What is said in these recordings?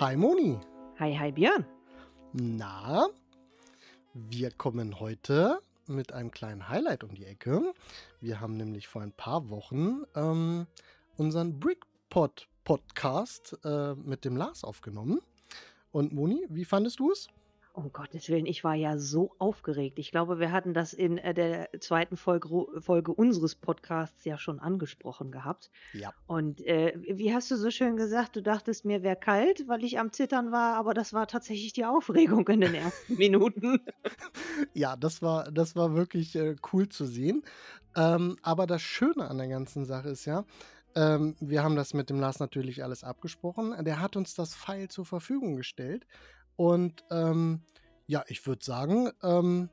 Hi Moni. Hi, hi Björn. Na, wir kommen heute mit einem kleinen Highlight um die Ecke. Wir haben nämlich vor ein paar Wochen ähm, unseren Brickpot Podcast äh, mit dem Lars aufgenommen. Und Moni, wie fandest du es? Um Gottes Willen, ich war ja so aufgeregt. Ich glaube, wir hatten das in äh, der zweiten Folge, Folge unseres Podcasts ja schon angesprochen gehabt. Ja. Und äh, wie hast du so schön gesagt, du dachtest, mir wäre kalt, weil ich am Zittern war, aber das war tatsächlich die Aufregung in den ersten Minuten. Ja, das war, das war wirklich äh, cool zu sehen. Ähm, aber das Schöne an der ganzen Sache ist ja, ähm, wir haben das mit dem Lars natürlich alles abgesprochen. Der hat uns das File zur Verfügung gestellt. Und ähm, ja, ich würde sagen, ähm,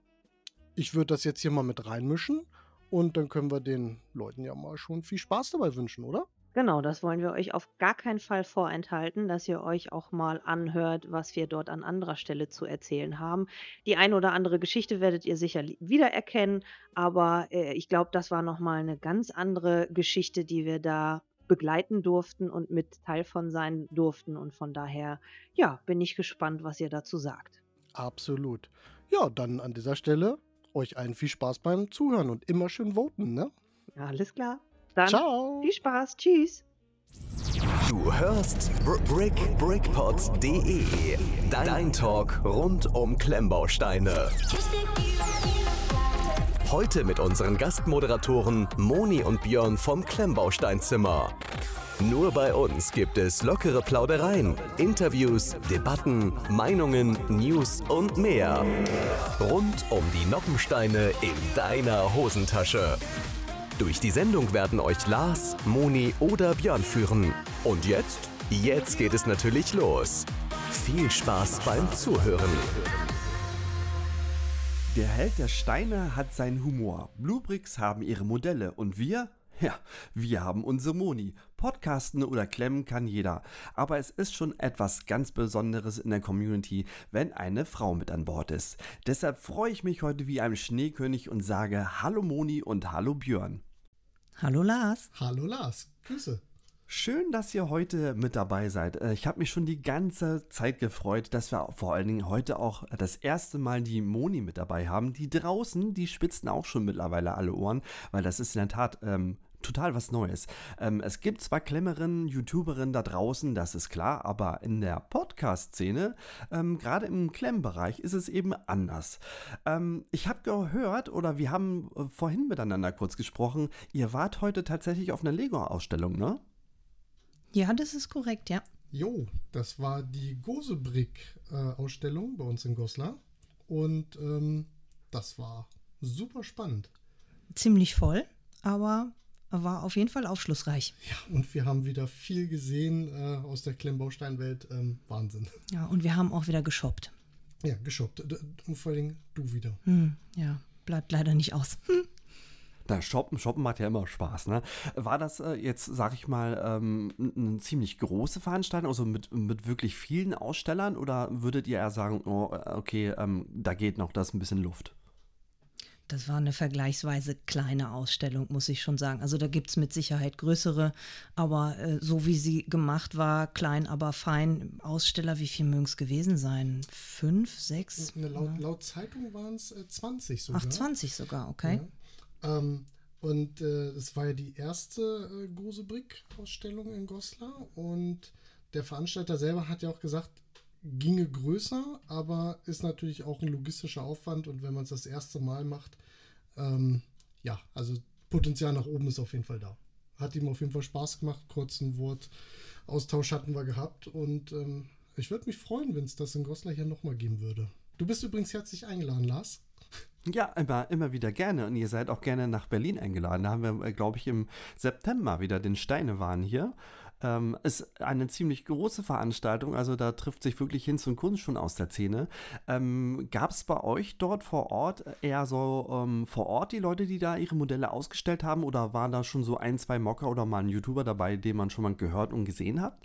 ich würde das jetzt hier mal mit reinmischen. Und dann können wir den Leuten ja mal schon viel Spaß dabei wünschen, oder? Genau, das wollen wir euch auf gar keinen Fall vorenthalten, dass ihr euch auch mal anhört, was wir dort an anderer Stelle zu erzählen haben. Die ein oder andere Geschichte werdet ihr sicher wiedererkennen, aber äh, ich glaube, das war nochmal eine ganz andere Geschichte, die wir da begleiten durften und mit Teil von sein durften. Und von daher, ja, bin ich gespannt, was ihr dazu sagt. Absolut. Ja, dann an dieser Stelle euch allen viel Spaß beim Zuhören und immer schön voten, ne? Alles klar. Dann Ciao. viel Spaß. Tschüss. Du hörst Br Brick Brickpots.de, dein, dein Talk rund um Klemmbausteine. Heute mit unseren Gastmoderatoren Moni und Björn vom Klemmbausteinzimmer. Nur bei uns gibt es lockere Plaudereien, Interviews, Debatten, Meinungen, News und mehr. Rund um die Noppensteine in deiner Hosentasche. Durch die Sendung werden euch Lars, Moni oder Björn führen. Und jetzt? Jetzt geht es natürlich los. Viel Spaß beim Zuhören. Der Held der Steine hat seinen Humor. Bluebricks haben ihre Modelle und wir? Ja, wir haben unsere Moni. Podcasten oder klemmen kann jeder. Aber es ist schon etwas ganz Besonderes in der Community, wenn eine Frau mit an Bord ist. Deshalb freue ich mich heute wie ein Schneekönig und sage Hallo Moni und Hallo Björn. Hallo Lars. Hallo Lars. Grüße. Schön, dass ihr heute mit dabei seid. Äh, Ich habe mich schon die ganze Zeit gefreut, dass wir vor allen Dingen heute auch das erste Mal die Moni mit dabei haben. Die draußen, die spitzen auch schon mittlerweile alle Ohren, weil das ist in der Tat ähm, total was Neues. Ähm, es gibt zwar Klemmerinnen, YouTuberinnen da draußen, das ist klar, aber in der Podcast-Szene, ähm, gerade im Klemmbereich, ist es eben anders. Ähm, ich habe gehört, oder wir haben äh, vorhin miteinander kurz gesprochen, ihr wart heute tatsächlich auf einer Lego-Ausstellung, ne? Ja, das ist korrekt, ja. Jo, das war die Gosebrick-Ausstellung bei uns in Goslar. Und ähm, das war super spannend. Ziemlich voll, aber war auf jeden Fall aufschlussreich. Ja, und wir haben wieder viel gesehen äh, aus der Klemmbausteinwelt. Ähm, Wahnsinn. Ja, und wir haben auch wieder geshoppt. Ja, geshoppt. Und vor allen Dingen du wieder. Hm, ja, bleibt leider nicht aus. Hm. Na, Shoppen, Shoppen macht ja immer Spaß, ne? War das äh, jetzt, sag ich mal, ähm, eine ziemlich große Veranstaltung, also mit, mit wirklich vielen Ausstellern oder würdet ihr eher sagen, oh, äh, okay, ähm, da geht noch das ein bisschen Luft? Das war eine vergleichsweise kleine Ausstellung, muss ich schon sagen. Also da gibt es mit Sicherheit größere, aber äh, so wie sie gemacht war, klein, aber fein. Aussteller, wie viel mögen es gewesen sein? Fünf, sechs? Ne, laut, laut Zeitung waren es äh, 20 sogar. Ach, 20 sogar, okay. Ja. Ähm, und äh, es war ja die erste äh, Gosebrick-Ausstellung in Goslar. Und der Veranstalter selber hat ja auch gesagt, ginge größer, aber ist natürlich auch ein logistischer Aufwand. Und wenn man es das erste Mal macht, ähm, ja, also Potenzial nach oben ist auf jeden Fall da. Hat ihm auf jeden Fall Spaß gemacht. Kurzen Wortaustausch hatten wir gehabt. Und ähm, ich würde mich freuen, wenn es das in Goslar hier nochmal geben würde. Du bist übrigens herzlich eingeladen, Lars. Ja, immer, immer wieder gerne. Und ihr seid auch gerne nach Berlin eingeladen. Da haben wir, glaube ich, im September wieder den Steinewahn hier. Ähm, ist eine ziemlich große Veranstaltung, also da trifft sich wirklich Hinz und Kunst schon aus der Szene. Ähm, Gab es bei euch dort vor Ort eher so ähm, vor Ort die Leute, die da ihre Modelle ausgestellt haben oder waren da schon so ein, zwei Mocker oder mal ein YouTuber dabei, den man schon mal gehört und gesehen hat?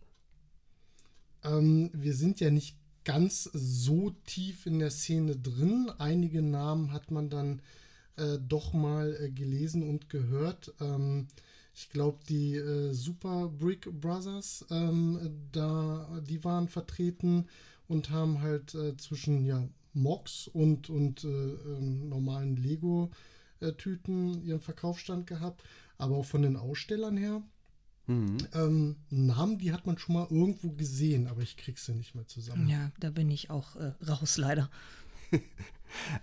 Ähm, wir sind ja nicht ganz so tief in der Szene drin. Einige Namen hat man dann äh, doch mal äh, gelesen und gehört. Ähm, Ich glaube, die äh, Super Brick Brothers, ähm, da, die waren vertreten und haben halt äh, zwischen ja, Mox und, und äh, ähm, normalen Lego-Tüten ihren Verkaufsstand gehabt. Aber auch von den Ausstellern her. Mhm. Ähm, Namen, die hat man schon mal irgendwo gesehen, aber ich krieg sie nicht mehr zusammen. Ja, da bin ich auch äh, raus, leider.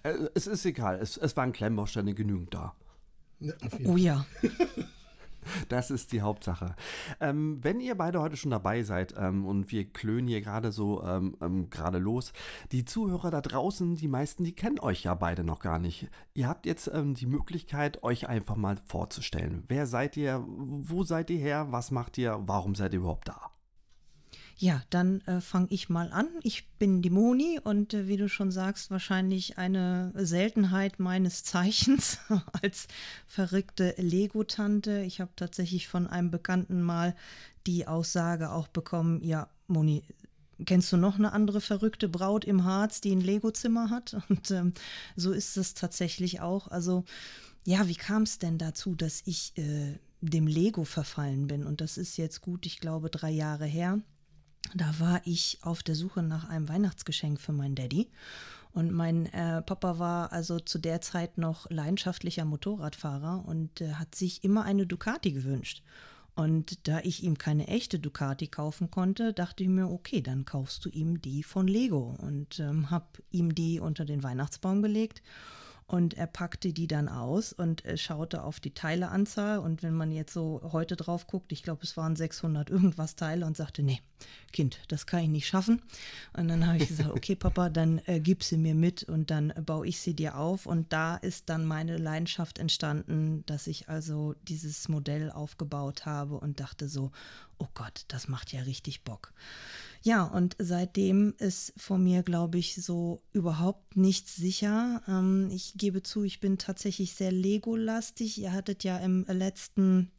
Äh, es ist egal, es, es waren Klemmbausteine genügend da. Ja, oh ja. Das ist die Hauptsache. Ähm, wenn ihr beide heute schon dabei seid ähm, und wir klönen hier gerade so ähm, ähm, gerade los, die Zuhörer da draußen, die meisten, die kennen euch ja beide noch gar nicht. Ihr habt jetzt ähm, die Möglichkeit, euch einfach mal vorzustellen. Wer seid ihr? Wo seid ihr her? Was macht ihr? Warum seid ihr überhaupt da? Ja, dann äh, fange ich mal an. Ich bin die Moni und äh, wie du schon sagst, wahrscheinlich eine Seltenheit meines Zeichens als verrückte Lego-Tante. Ich habe tatsächlich von einem Bekannten mal die Aussage auch bekommen, ja, Moni, kennst du noch eine andere verrückte Braut im Harz, die ein Lego-Zimmer hat? Und ähm, so ist es tatsächlich auch. Also, ja, wie kam es denn dazu, dass ich äh, dem Lego verfallen bin? Und das ist jetzt gut, ich glaube, drei Jahre her. Da war ich auf der Suche nach einem Weihnachtsgeschenk für meinen Daddy. Und mein äh, Papa war also zu der Zeit noch leidenschaftlicher Motorradfahrer und äh, hat sich immer eine Ducati gewünscht. Und da ich ihm keine echte Ducati kaufen konnte, dachte ich mir, okay, dann kaufst du ihm die von Lego und ähm, habe ihm die unter den Weihnachtsbaum gelegt und er packte die dann aus und äh, schaute auf die Teileanzahl. Und wenn man jetzt so heute drauf guckt, ich glaube, es waren 600 irgendwas Teile und sagte, nee, Kind, das kann ich nicht schaffen. Und dann habe ich gesagt, okay, Papa, dann äh, gib sie mir mit und dann baue ich sie dir auf. Und da ist dann meine Leidenschaft entstanden, dass ich also dieses Modell aufgebaut habe und dachte so, oh Gott, das macht ja richtig Bock. Ja, und seitdem ist von mir, glaube ich, so überhaupt nichts sicher. Ähm, ich gebe zu, ich bin tatsächlich sehr Lego-lastig. Ihr hattet ja im letzten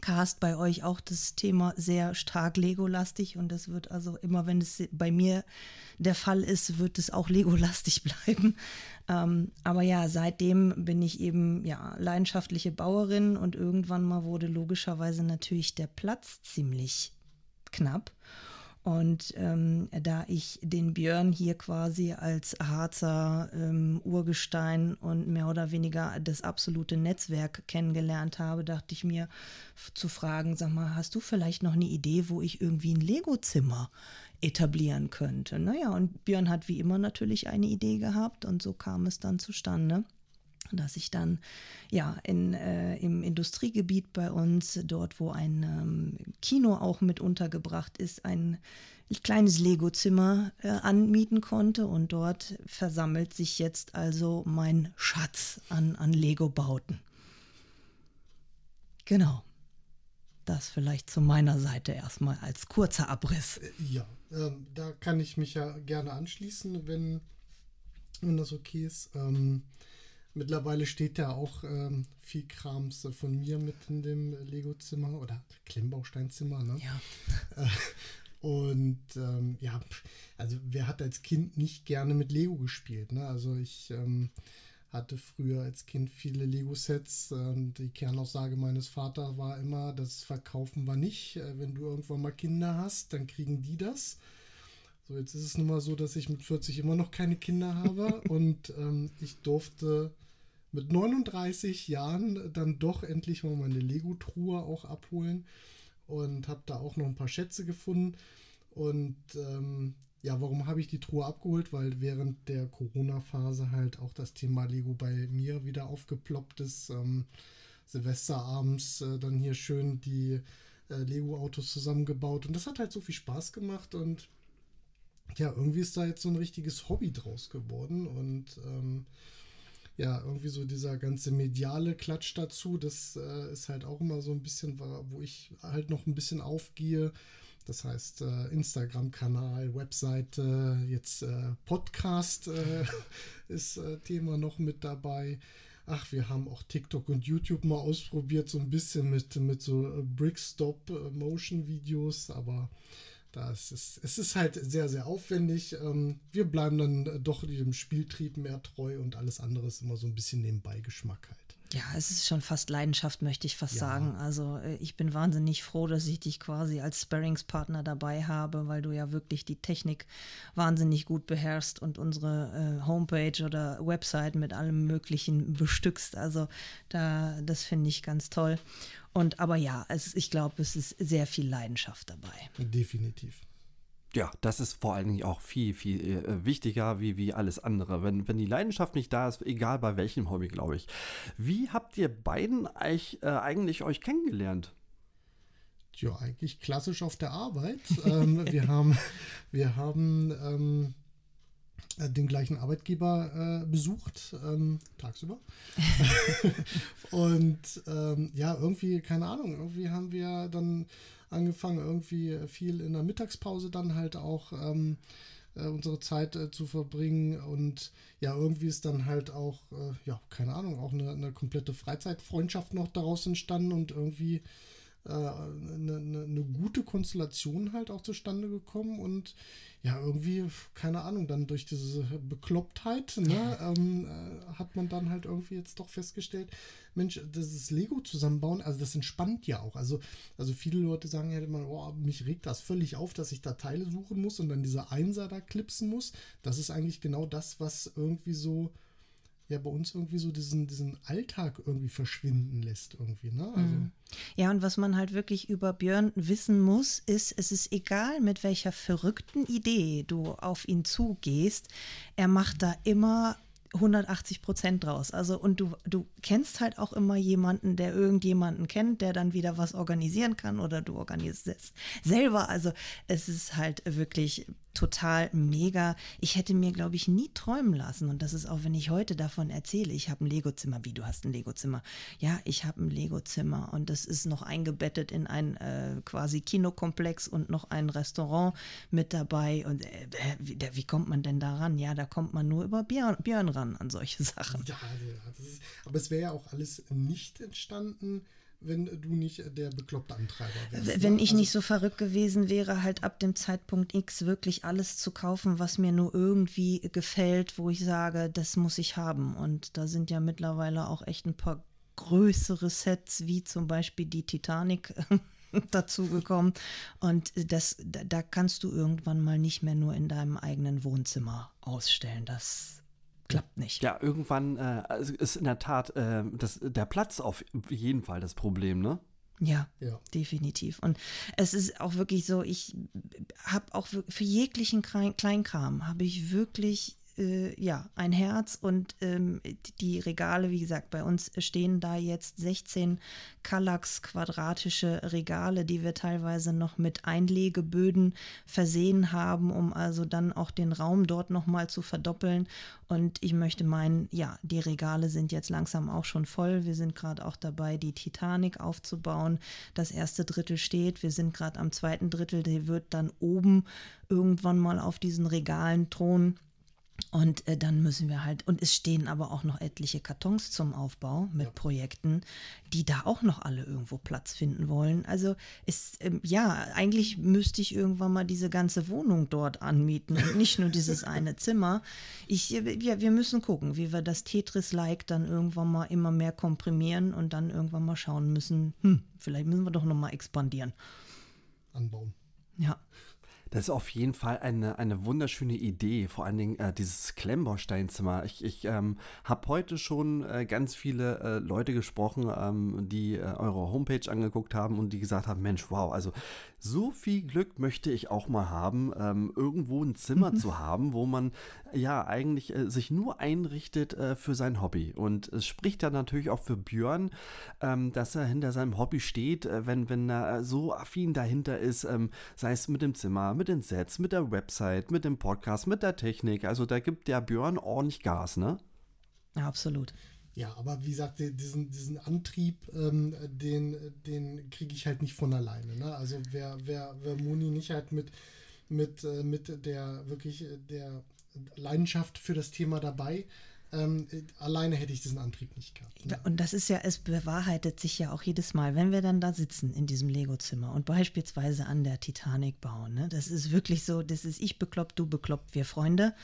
Cast bei euch auch das Thema sehr stark Lego-lastig und das wird also immer, wenn es bei mir der Fall ist, wird es auch Lego-lastig bleiben. Ähm, aber ja, seitdem bin ich eben ja leidenschaftliche Bauerin und irgendwann mal wurde logischerweise natürlich der Platz ziemlich knapp. Und ähm, da ich den Björn hier quasi als Harzer ähm, Urgestein und mehr oder weniger das absolute Netzwerk kennengelernt habe, dachte ich mir zu fragen, sag mal, hast du vielleicht noch eine Idee, wo ich irgendwie ein Lego-Zimmer etablieren könnte? Naja, und Björn hat wie immer natürlich eine Idee gehabt und so kam es dann zustande dass ich dann ja in, äh, im Industriegebiet bei uns, dort wo ein ähm, Kino auch mit untergebracht ist, ein kleines Lego-Zimmer äh, anmieten konnte und dort versammelt sich jetzt also mein Schatz an, an Lego-Bauten. Genau. Das vielleicht zu meiner Seite erstmal als kurzer Abriss. Äh, ja, ähm, da kann ich mich ja gerne anschließen, wenn, wenn das okay ist. Ähm, Mittlerweile steht ja auch ähm, viel Krams von mir mit in dem Lego-Zimmer oder Klemmbausteinzimmer. Ne? Ja. Äh, und ähm, ja, also wer hat als Kind nicht gerne mit Lego gespielt? Ne? Also ich ähm, hatte früher als Kind viele Lego-Sets. und die Kernaussage meines Vaters war immer, das verkaufen wir nicht. Äh, wenn du irgendwann mal Kinder hast, dann kriegen die das. So, jetzt ist es nun mal so, dass ich mit 40 immer noch keine Kinder habe und ähm, ich durfte mit 39 Jahren dann doch endlich mal meine Lego-Truhe auch abholen und habe da auch noch ein paar Schätze gefunden. Und ähm, ja, warum habe ich die Truhe abgeholt? Weil während der Corona-Phase halt auch das Thema Lego bei mir wieder aufgeploppt ist. Ähm, Silvesterabends äh, dann hier schön die äh, Lego-Autos zusammengebaut. Und das hat halt so viel Spaß gemacht. Und ja, irgendwie ist da jetzt so ein richtiges Hobby draus geworden. Und ähm, ja, irgendwie so dieser ganze mediale Klatsch dazu, das äh, ist halt auch immer so ein bisschen, wo ich halt noch ein bisschen aufgehe. Das heißt, äh, Instagram-Kanal, Webseite, jetzt äh, Podcast äh, ist äh, Thema noch mit dabei. Ach, wir haben auch TikTok und YouTube mal ausprobiert, so ein bisschen mit, mit so äh, Brickstop-Motion-Videos, aber das ist, es ist halt sehr, sehr aufwendig. Ähm, wir bleiben dann doch dem Spieltrieb mehr treu und alles andere ist immer so ein bisschen nebenbei Geschmack halt. Ja, es ist schon fast Leidenschaft, möchte ich fast Ja. sagen. Also äh, ich bin wahnsinnig froh, dass ich dich quasi als Sparringspartner dabei habe, weil du ja wirklich die Technik wahnsinnig gut beherrschst und unsere äh, Homepage oder Website mit allem Möglichen bestückst. Also da, das finde ich ganz toll. Und aber ja, es, ich glaube, es ist sehr viel Leidenschaft dabei. Definitiv. Ja, das ist vor allen Dingen auch viel, viel äh, wichtiger wie, wie alles andere. Wenn, wenn die Leidenschaft nicht da ist, egal bei welchem Hobby, glaube ich. Wie habt ihr beiden euch, äh, eigentlich euch kennengelernt? Ja, eigentlich klassisch auf der Arbeit. ähm, wir haben, wir haben ähm, äh, den gleichen Arbeitgeber äh, besucht, ähm, tagsüber. Und ähm, ja, irgendwie, keine Ahnung, irgendwie haben wir dann angefangen, irgendwie viel in der Mittagspause dann halt auch ähm, äh, unsere Zeit äh, zu verbringen. Und ja, irgendwie ist dann halt auch, äh, ja, keine Ahnung, auch eine, eine komplette Freizeitfreundschaft noch daraus entstanden und irgendwie äh, eine, eine, eine gute Konstellation halt auch zustande gekommen und ja, irgendwie, keine Ahnung, dann durch diese Beklopptheit, ne, ähm, äh, hat man dann halt irgendwie jetzt doch festgestellt, Mensch, dieses Lego zusammenbauen, also das entspannt ja auch. Also, also viele Leute sagen ja immer, oh, mich regt das völlig auf, dass ich da Teile suchen muss und dann diese Einser da klipsen muss. Das ist eigentlich genau das, was irgendwie so ja bei uns irgendwie so diesen, diesen Alltag irgendwie verschwinden lässt irgendwie, ne? Also, Ja, und was man halt wirklich über Björn wissen muss, ist, es ist egal, mit welcher verrückten Idee du auf ihn zugehst, er macht da immer 180 Prozent draus. Also, und du, du kennst halt auch immer jemanden, der irgendjemanden kennt, der dann wieder was organisieren kann oder du organisierst selber. Also, es ist halt wirklich total mega. Ich hätte mir, glaube ich, nie träumen lassen. Und das ist auch, wenn ich heute davon erzähle, ich habe ein Lego-Zimmer. Wie, du hast ein Lego-Zimmer? Ja, ich habe ein Lego-Zimmer und das ist noch eingebettet in ein äh, quasi Kinokomplex und noch ein Restaurant mit dabei. Und äh, wie, wie kommt man denn da ran? Ja, da kommt man nur über Björn, Björn ran an solche Sachen. Ja, ja ist, aber es wäre ja auch alles nicht entstanden, wenn du nicht der bekloppte Antreiber wärst. Wenn ne? ich Also- nicht so verrückt gewesen wäre, halt ab dem Zeitpunkt X wirklich alles zu kaufen, was mir nur irgendwie gefällt, wo ich sage, das muss ich haben. Und da sind ja mittlerweile auch echt ein paar größere Sets, wie zum Beispiel die Titanic dazugekommen. Und das, da, da kannst du irgendwann mal nicht mehr nur in deinem eigenen Wohnzimmer ausstellen. Das klappt nicht. Ja, irgendwann äh, also ist in der Tat äh, das, der Platz auf jeden Fall das Problem, ne? Ja, Ja. definitiv. Und es ist auch wirklich so, ich habe auch für für jeglichen Klein- Kleinkram habe ich wirklich äh, ja ein Herz und ähm, die Regale, wie gesagt, bei uns stehen da jetzt 16 Kallax quadratische Regale, die wir teilweise noch mit Einlegeböden versehen haben, um also dann auch den Raum dort nochmal zu verdoppeln. Und ich möchte meinen, ja, die Regale sind jetzt langsam auch schon voll. Wir sind gerade auch dabei, die Titanic aufzubauen. Das erste Drittel steht. Wir sind gerade am zweiten Drittel. Der wird dann oben irgendwann mal auf diesen Regalen thronen. Und äh, dann müssen wir halt, und es stehen aber auch noch etliche Kartons zum Aufbau mit Ja. Projekten, die da auch noch alle irgendwo Platz finden wollen. Also ist, ähm, ja, eigentlich müsste ich irgendwann mal diese ganze Wohnung dort anmieten und nicht nur dieses eine Zimmer. Ich, äh, ja, wir müssen gucken, wie wir das Tetris-like dann irgendwann mal immer mehr komprimieren und dann irgendwann mal schauen müssen, hm, vielleicht müssen wir doch noch mal expandieren. anbauen. Ja. Das ist auf jeden Fall eine, eine wunderschöne Idee, vor allen Dingen äh, dieses Klemmbausteinzimmer. Ich, ich ähm, habe heute schon äh, ganz viele äh, Leute gesprochen, ähm, die äh, eure Homepage angeguckt haben und die gesagt haben, Mensch, wow, also so viel Glück möchte ich auch mal haben, ähm, irgendwo ein Zimmer zu haben, wo man ja eigentlich äh, sich nur einrichtet äh, für sein Hobby. Und es spricht dann natürlich auch für Björn, ähm, dass er hinter seinem Hobby steht, wenn, wenn er so affin dahinter ist, ähm, sei es mit dem Zimmer, mit den Sets, mit der Website, mit dem Podcast, mit der Technik. Also da gibt der Björn ordentlich Gas, ne? ja, absolut. Ja, aber wie gesagt, die- diesen, diesen Antrieb, ähm, den, den kriege ich halt nicht von alleine. Ne? Also wer, wer, wer Moni nicht halt mit, mit, äh, mit der wirklich äh, der Leidenschaft für das Thema dabei ähm, alleine hätte ich diesen Antrieb nicht gehabt. Ne? Und das ist ja, es bewahrheitet sich ja auch jedes Mal, wenn wir dann da sitzen in diesem Lego-Zimmer und beispielsweise an der Titanic bauen. Ne? Das ist wirklich so, das ist ich bekloppt, du bekloppt, wir Freunde.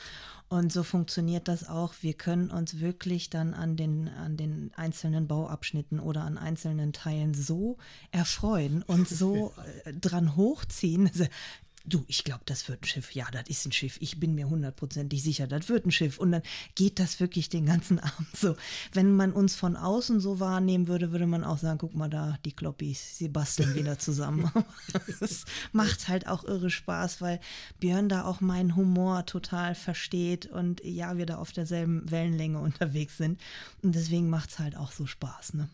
Und so funktioniert das auch. Wir können uns wirklich dann an den, an den einzelnen Bauabschnitten oder an einzelnen Teilen so erfreuen und so äh, dran hochziehen. Du, ich glaube, das wird ein Schiff. Ja, das ist ein Schiff. Ich bin mir hundertprozentig sicher, das wird ein Schiff. Und dann geht das wirklich den ganzen Abend so. Wenn man uns von außen so wahrnehmen würde, würde man auch sagen, guck mal da, die Kloppis, sie basteln wieder zusammen. Es macht halt auch irre Spaß, weil Björn da auch meinen Humor total versteht und ja, wir da auf derselben Wellenlänge unterwegs sind. Und deswegen macht es halt auch so Spaß, ne?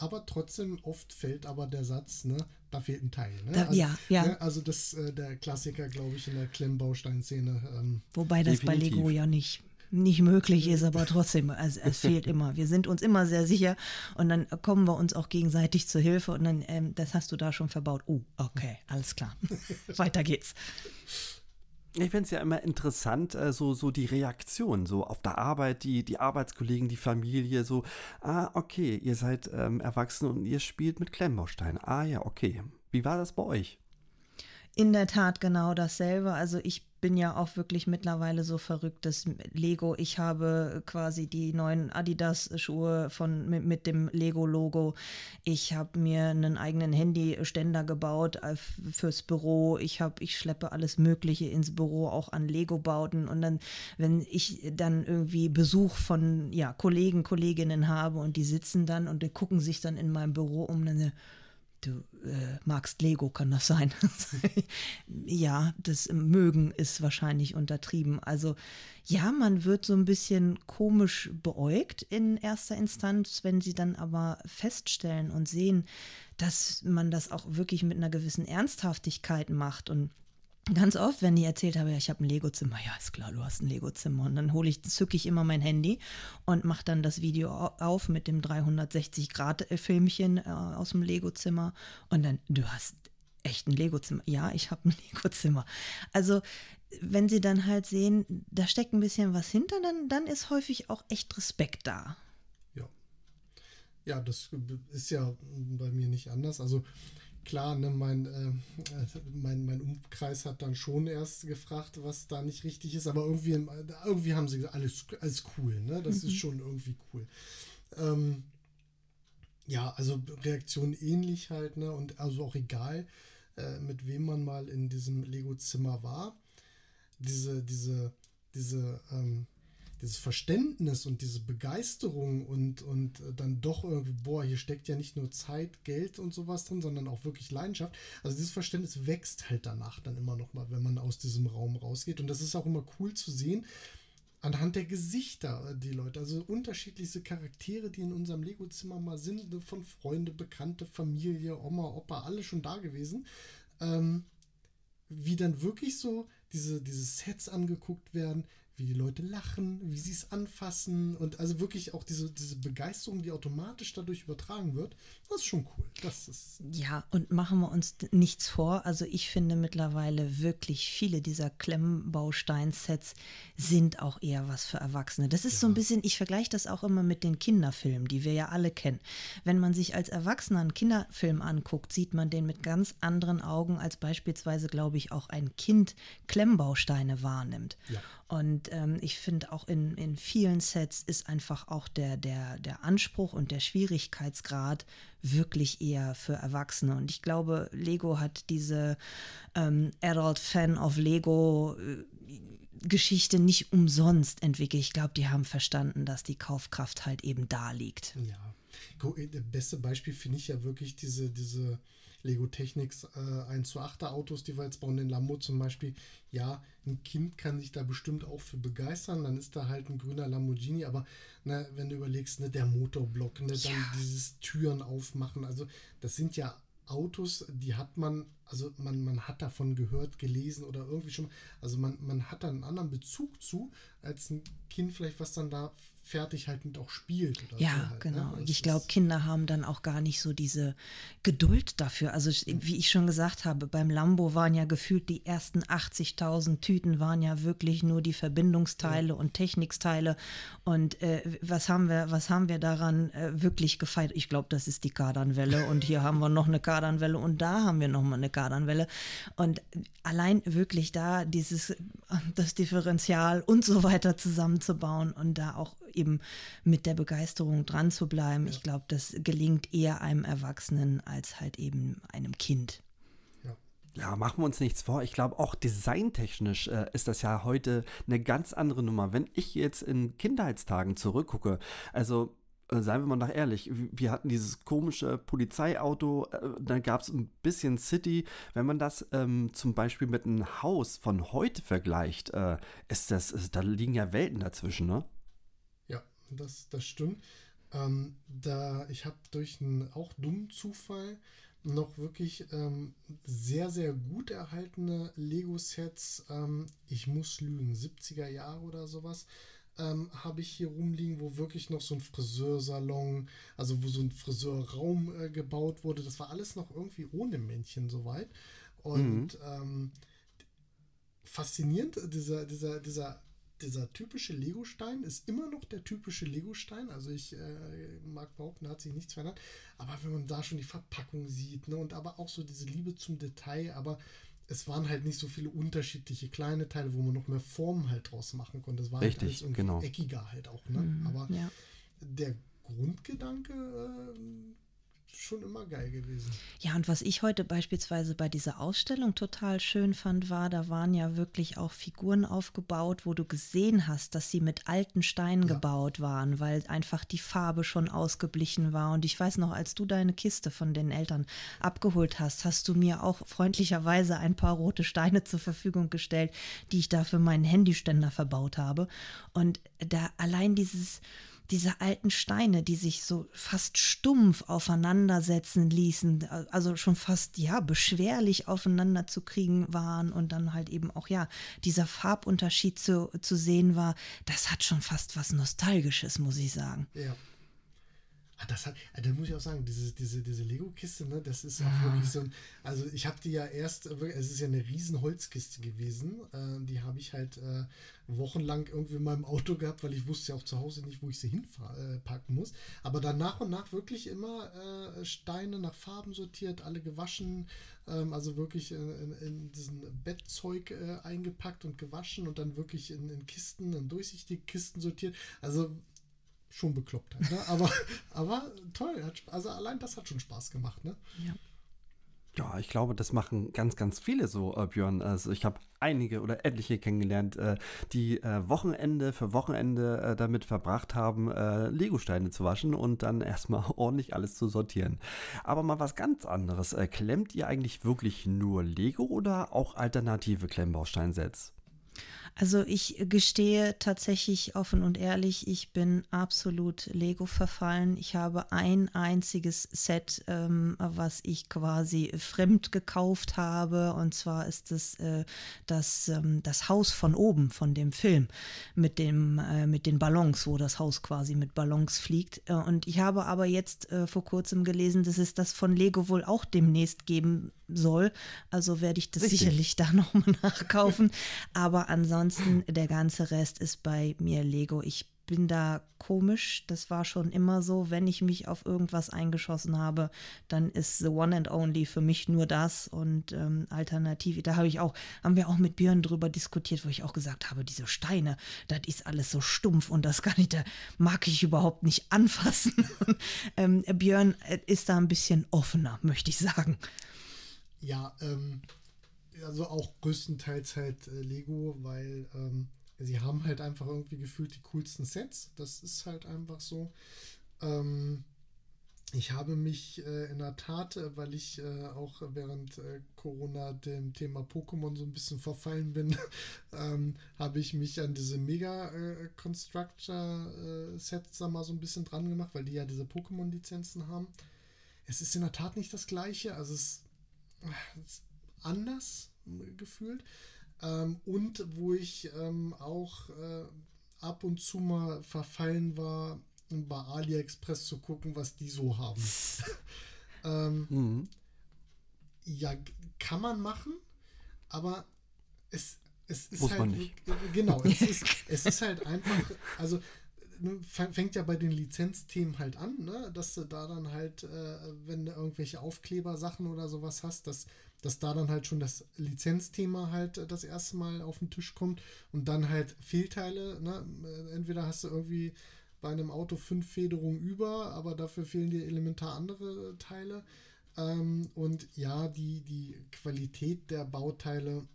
Aber trotzdem oft fällt aber der Satz, ne, da fehlt ein Teil. Ne? Da, also, ja, ja. Ne, also das äh, der Klassiker, glaube ich, in der Klemmbausteinszene. Ähm, Wobei das definitiv. bei Lego ja nicht nicht möglich ist, aber trotzdem, also es fehlt immer. Wir sind uns immer sehr sicher und dann kommen wir uns auch gegenseitig zur Hilfe und dann, ähm, das hast du da schon verbaut. Oh, okay, alles klar. Weiter geht's. Ich finde es ja immer interessant, äh, so, so die Reaktion, so auf der Arbeit, die, die Arbeitskollegen, die Familie, so, ah, okay, ihr seid ähm, erwachsen und ihr spielt mit Klemmbausteinen. Ah ja, okay. Wie war das bei euch? In der Tat genau dasselbe. Also ich bin ja auch wirklich mittlerweile so verrückt, dass Lego, ich habe quasi die neuen Adidas-Schuhe von, mit, mit dem Lego-Logo. Ich habe mir einen eigenen Handyständer gebaut äh, fürs Büro. Ich habe, ich schleppe alles Mögliche ins Büro, auch an Lego-Bauten. Und dann, wenn ich dann irgendwie Besuch von ja, Kollegen, Kolleginnen habe und die sitzen dann und die gucken sich dann in meinem Büro um, dann du äh, magst Lego, kann das sein? ja, das Mögen ist wahrscheinlich untertrieben. Also ja, man wird so ein bisschen komisch beäugt in erster Instanz, wenn sie dann aber feststellen und sehen, dass man das auch wirklich mit einer gewissen Ernsthaftigkeit macht und Ganz oft, wenn die erzählt habe, ja, ich habe ein Lego-Zimmer, ja, ist klar, du hast ein Lego-Zimmer. Und dann hole ich, zücke ich immer mein Handy und mache dann das Video auf mit dem 360-Grad-Filmchen äh, aus dem Lego-Zimmer. Und dann, du hast echt ein Lego-Zimmer. Ja, ich habe ein Lego-Zimmer. Also, wenn sie dann halt sehen, da steckt ein bisschen was hinter, dann, dann ist häufig auch echt Respekt da. Ja. Ja, das ist ja bei mir nicht anders. Also, klar, ne, mein, äh, mein, mein Umkreis hat dann schon erst gefragt, was da nicht richtig ist, aber irgendwie, irgendwie haben sie gesagt, alles, alles cool, ne? Das mhm. ist schon irgendwie cool. Ähm, ja, also Reaktion ähnlich halt, ne? Und also auch egal, äh, mit wem man mal in diesem Lego-Zimmer war. Diese, diese, diese, ähm, dieses Verständnis und diese Begeisterung und, und dann doch irgendwie, boah, hier steckt ja nicht nur Zeit, Geld und sowas drin, sondern auch wirklich Leidenschaft. Also dieses Verständnis wächst halt danach dann immer noch mal, wenn man aus diesem Raum rausgeht. Und das ist auch immer cool zu sehen, anhand der Gesichter, die Leute, also unterschiedlichste Charaktere, die in unserem Lego-Zimmer mal sind, ne, von Freunde, Bekannte, Familie, Oma, Opa, alle schon da gewesen. Ähm, wie dann wirklich so diese, diese Sets angeguckt werden, wie die Leute lachen, wie sie es anfassen und also wirklich auch diese, diese Begeisterung, die automatisch dadurch übertragen wird, das ist schon cool. Das ist ja, und machen wir uns nichts vor. Also ich finde mittlerweile wirklich viele dieser Klemmbausteinsets sind auch eher was für Erwachsene. Das ist ja. so ein bisschen, ich vergleiche das auch immer mit den Kinderfilmen, die wir ja alle kennen. Wenn man sich als Erwachsener einen Kinderfilm anguckt, sieht man den mit ganz anderen Augen als beispielsweise, glaube ich, auch ein Kind Klemmbausteine wahrnimmt. Ja. Und ähm, ich finde auch in, in vielen Sets ist einfach auch der, der, der Anspruch und der Schwierigkeitsgrad wirklich eher für Erwachsene. Und ich glaube, Lego hat diese ähm, Adult Fan of Lego äh, Geschichte nicht umsonst entwickelt. Ich glaube, die haben verstanden, dass die Kaufkraft halt eben da liegt. Ja. Das beste Beispiel finde ich ja wirklich diese, diese Lego Technics äh, 1 zu 8er Autos, die wir jetzt bauen, den Lambo zum Beispiel. Ja, ein Kind kann sich da bestimmt auch für begeistern, dann ist da halt ein grüner Lamborghini, aber ne, wenn du überlegst, ne, der Motorblock, ne, dann ja. dieses Türen aufmachen, also das sind ja Autos, die hat man, also man, man hat davon gehört, gelesen oder irgendwie schon, also man, man hat da einen anderen Bezug zu, als ein Kind vielleicht, was dann da fertig halt mit auch spielt. ja, so halt, genau. Ne? Ich glaube, Kinder haben dann auch gar nicht so diese Geduld dafür. Also wie ich schon gesagt habe, beim Lambo waren ja gefühlt die ersten 80.000 Tüten waren ja wirklich nur die Verbindungsteile ja. und Techniksteile. Und äh, was haben wir, was haben wir daran äh, wirklich gefeiert? Ich glaube, das ist die Kardanwelle und hier haben wir noch eine Kardanwelle und da haben wir noch mal eine Kardanwelle. Und allein wirklich da dieses das Differential und so weiter zusammenzubauen und da auch eben mit der Begeisterung dran zu bleiben. Ja. Ich glaube, das gelingt eher einem Erwachsenen als halt eben einem Kind. Ja, machen wir uns nichts vor. Ich glaube, auch designtechnisch äh, ist das ja heute eine ganz andere Nummer. Wenn ich jetzt in Kindheitstagen zurückgucke, also seien wir mal nach ehrlich, wir hatten dieses komische Polizeiauto, äh, dann gab es ein bisschen City. Wenn man das ähm, zum Beispiel mit einem Haus von heute vergleicht, äh, ist das, ist, da liegen ja Welten dazwischen, ne? das, das stimmt. Ähm, da ich habe durch einen auch dummen Zufall noch wirklich ähm, sehr, sehr gut erhaltene Lego-Sets, ähm, ich muss lügen, 70er Jahre oder sowas, ähm, habe ich hier rumliegen, wo wirklich noch so ein Friseursalon, also wo so ein Friseurraum äh, gebaut wurde. Das war alles noch irgendwie ohne Männchen soweit. Und mhm. Ähm, faszinierend, dieser, dieser, dieser dieser typische Lego-Stein ist immer noch der typische Lego-Stein. Also ich äh, mag behaupten, da hat sich nichts verändert. Aber wenn man da schon die Verpackung sieht, ne, und aber auch so diese Liebe zum Detail, aber es waren halt nicht so viele unterschiedliche kleine Teile, wo man noch mehr Formen halt draus machen konnte. Es war halt Richtig, halt genau. eckiger halt auch. Ne? Mhm, aber ja. der Grundgedanke äh, schon immer geil gewesen. Ja, und was ich heute beispielsweise bei dieser Ausstellung total schön fand, war, da waren ja wirklich auch Figuren aufgebaut, wo du gesehen hast, dass sie mit alten Steinen ja. gebaut waren, weil einfach die Farbe schon ausgeblichen war. Und ich weiß noch, als du deine Kiste von den Eltern abgeholt hast, hast du mir auch freundlicherweise ein paar rote Steine zur Verfügung gestellt, die ich da für meinen Handyständer verbaut habe. Und da allein dieses diese alten Steine, die sich so fast stumpf aufeinandersetzen ließen, also schon fast ja beschwerlich aufeinander zu kriegen waren und dann halt eben auch ja dieser Farbunterschied zu, zu sehen war, das hat schon fast was Nostalgisches, muss ich sagen. Ja. Ah, das hat, ah, da muss ich auch sagen, diese, diese, diese Lego-Kiste, ne, das ist auch ah. wirklich so ein, also ich habe die ja erst, es ist ja eine riesen Holzkiste gewesen, äh, die habe ich halt äh, wochenlang irgendwie in meinem Auto gehabt, weil ich wusste ja auch zu Hause nicht, wo ich sie hinpacken äh, muss, aber dann nach und nach wirklich immer äh, Steine nach Farben sortiert, alle gewaschen, ähm, also wirklich in, in, in diesen Bettzeug äh, eingepackt und gewaschen und dann wirklich in, in Kisten, in durchsichtige Kisten sortiert, also schon bekloppt halt, ne? aber, aber toll, also allein das hat schon Spaß gemacht, ne? Ja. Ja, ich glaube, das machen ganz, ganz viele so, äh, Björn. Also ich habe einige oder etliche kennengelernt, äh, die äh, Wochenende für Wochenende äh, damit verbracht haben, äh, Legosteine zu waschen und dann erstmal ordentlich alles zu sortieren. Aber mal was ganz anderes. Äh, klemmt ihr eigentlich wirklich nur Lego oder auch alternative Klemmbausteinsets? Also ich gestehe tatsächlich offen und ehrlich, ich bin absolut Lego verfallen. Ich habe ein einziges Set, ähm, was ich quasi fremd gekauft habe. Und zwar ist es äh, das, ähm, das Haus von oben von dem Film mit, dem, äh, mit den Ballons, wo das Haus quasi mit Ballons fliegt. Äh, und ich habe aber jetzt äh, vor kurzem gelesen, dass es das von Lego wohl auch demnächst geben soll. Also werde ich das Richtig. sicherlich da nochmal nachkaufen. Aber ansonsten, der ganze Rest ist bei mir Lego. Ich bin da komisch. Das war schon immer so. Wenn ich mich auf irgendwas eingeschossen habe, dann ist The One and Only für mich nur das und ähm, Alternative. Da habe ich auch, haben wir auch mit Björn drüber diskutiert, wo ich auch gesagt habe, diese Steine, das ist alles so stumpf und das kann ich, da mag ich überhaupt nicht anfassen. ähm, Björn äh, ist da ein bisschen offener, möchte ich sagen. Ja, ähm, also auch größtenteils halt äh, Lego, weil ähm, sie haben halt einfach irgendwie gefühlt die coolsten Sets. Das ist halt einfach so. Ähm, ich habe mich äh, in der Tat, äh, weil ich äh, auch während äh, Corona dem Thema Pokémon so ein bisschen verfallen bin, ähm, habe ich mich an diese Mega äh, Constructor Sets da mal so ein bisschen dran gemacht, weil die ja diese Pokémon-Lizenzen haben. Es ist in der Tat nicht das gleiche, also es anders gefühlt. Ähm, und wo ich ähm, auch äh, ab und zu mal verfallen war, bei AliExpress zu gucken, was die so haben. ähm, mhm. Ja, kann man machen, aber es, es ist Muss halt. Man nicht. Genau, es ist, es ist halt einfach, also ne, fängt ja bei den Lizenzthemen halt an, ne? dass du da dann halt, äh, wenn du irgendwelche Aufklebersachen oder sowas hast, dass, dass da dann halt schon das Lizenzthema halt äh, das erste Mal auf den Tisch kommt und dann halt Fehlteile. Ne? Äh, entweder hast du irgendwie bei einem Auto fünf Federungen über, aber dafür fehlen dir elementar andere Teile. Ähm, und ja, die, die Qualität der Bauteile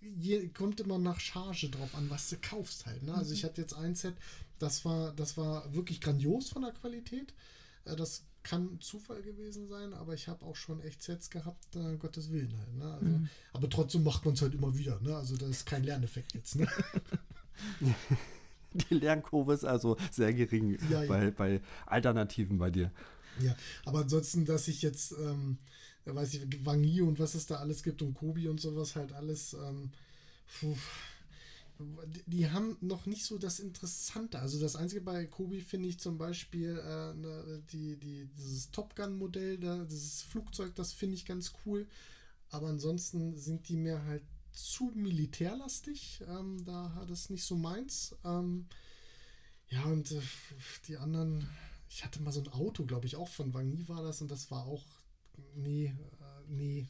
je, kommt immer nach Charge drauf an, was du kaufst halt. Ne? Also ich mhm. hatte jetzt ein Set, das war, das war wirklich grandios von der Qualität. Äh, das kann Zufall gewesen sein, aber ich habe auch schon echt Sets gehabt, äh, Gottes Willen halt. Ne? Also, mhm. Aber trotzdem macht man es halt immer wieder. Ne? Also das ist kein Lerneffekt jetzt. Ne? Die Lernkurve ist also sehr gering ja, ja. Bei, bei Alternativen bei dir. Ja, aber ansonsten, dass ich jetzt ähm, weiß ich, Wangi und was es da alles gibt und Kobi und sowas halt alles. Ähm, die haben noch nicht so das Interessante. Also das Einzige bei Kobi finde ich zum Beispiel äh, ne, die, die, dieses Top Gun-Modell, da, dieses Flugzeug, das finde ich ganz cool. Aber ansonsten sind die mir halt zu militärlastig. Ähm, da hat es nicht so meins. Ähm, ja, und äh, die anderen, ich hatte mal so ein Auto, glaube ich, auch von Wangi war das und das war auch nee, äh, nee.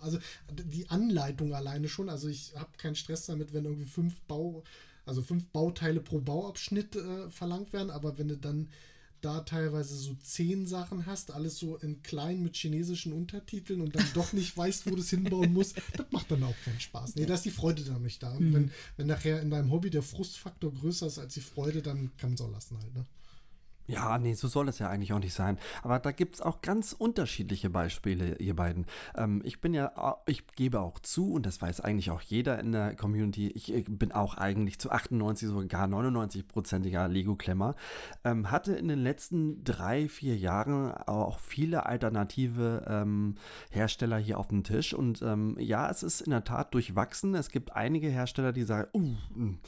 Also die Anleitung alleine schon, also ich habe keinen Stress damit, wenn irgendwie fünf Bau, also fünf Bauteile pro Bauabschnitt äh, verlangt werden, aber wenn du dann da teilweise so zehn Sachen hast, alles so in klein mit chinesischen Untertiteln und dann doch nicht weißt, wo du es hinbauen musst, das macht dann auch keinen Spaß. Nee, da ist die Freude da nicht da. Und mhm. wenn, wenn nachher in deinem Hobby der Frustfaktor größer ist als die Freude, dann kann man es auch lassen halt, ne? Ja, nee, so soll es ja eigentlich auch nicht sein. Aber da gibt es auch ganz unterschiedliche Beispiele, ihr beiden. Ähm, ich bin ja, ich gebe auch zu, und das weiß eigentlich auch jeder in der Community, ich, ich bin auch eigentlich zu 98, sogar 99-prozentiger Lego-Klemmer. Ähm, hatte in den letzten drei, vier Jahren auch viele alternative ähm, Hersteller hier auf dem Tisch. Und ähm, ja, es ist in der Tat durchwachsen. Es gibt einige Hersteller, die sagen, uh, hm,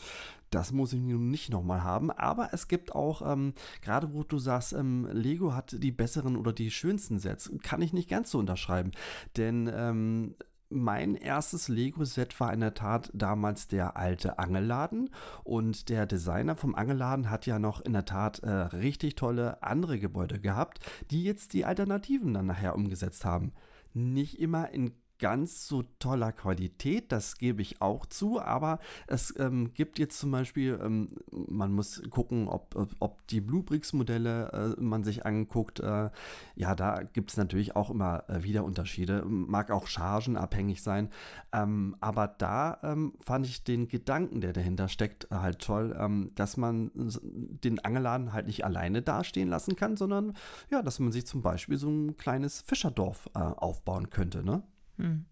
das muss ich nun nicht nochmal haben. Aber es gibt auch, ähm, gerade wo du sagst, ähm, Lego hat die besseren oder die schönsten Sets, kann ich nicht ganz so unterschreiben. Denn ähm, mein erstes Lego-Set war in der Tat damals der alte Angelladen und der Designer vom Angelladen hat ja noch in der Tat äh, richtig tolle andere Gebäude gehabt, die jetzt die Alternativen dann nachher umgesetzt haben. Nicht immer in ganz so toller Qualität, das gebe ich auch zu, aber es ähm, gibt jetzt zum Beispiel, ähm, man muss gucken, ob, ob die Bluebricks-Modelle äh, man sich anguckt. Äh, ja, da gibt es natürlich auch immer äh, wieder Unterschiede, mag auch chargenabhängig sein, ähm, aber da ähm, fand ich den Gedanken, der dahinter steckt, halt toll, ähm, dass man den Angeladen halt nicht alleine dastehen lassen kann, sondern ja, dass man sich zum Beispiel so ein kleines Fischerdorf äh, aufbauen könnte, ne? Hm.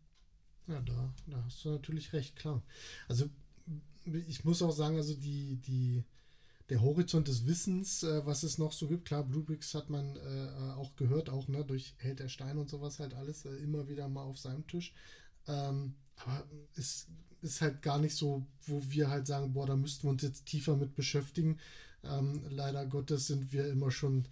Ja, da, da hast du natürlich recht, klar. Also ich muss auch sagen, also die, die, der Horizont des Wissens, äh, was es noch so gibt, klar, Bluebricks hat man äh, auch gehört, auch ne, durch Held der Stein und sowas halt alles äh, immer wieder mal auf seinem Tisch. Ähm, aber es ist halt gar nicht so, wo wir halt sagen, boah, da müssten wir uns jetzt tiefer mit beschäftigen. Ähm, leider Gottes sind wir immer schon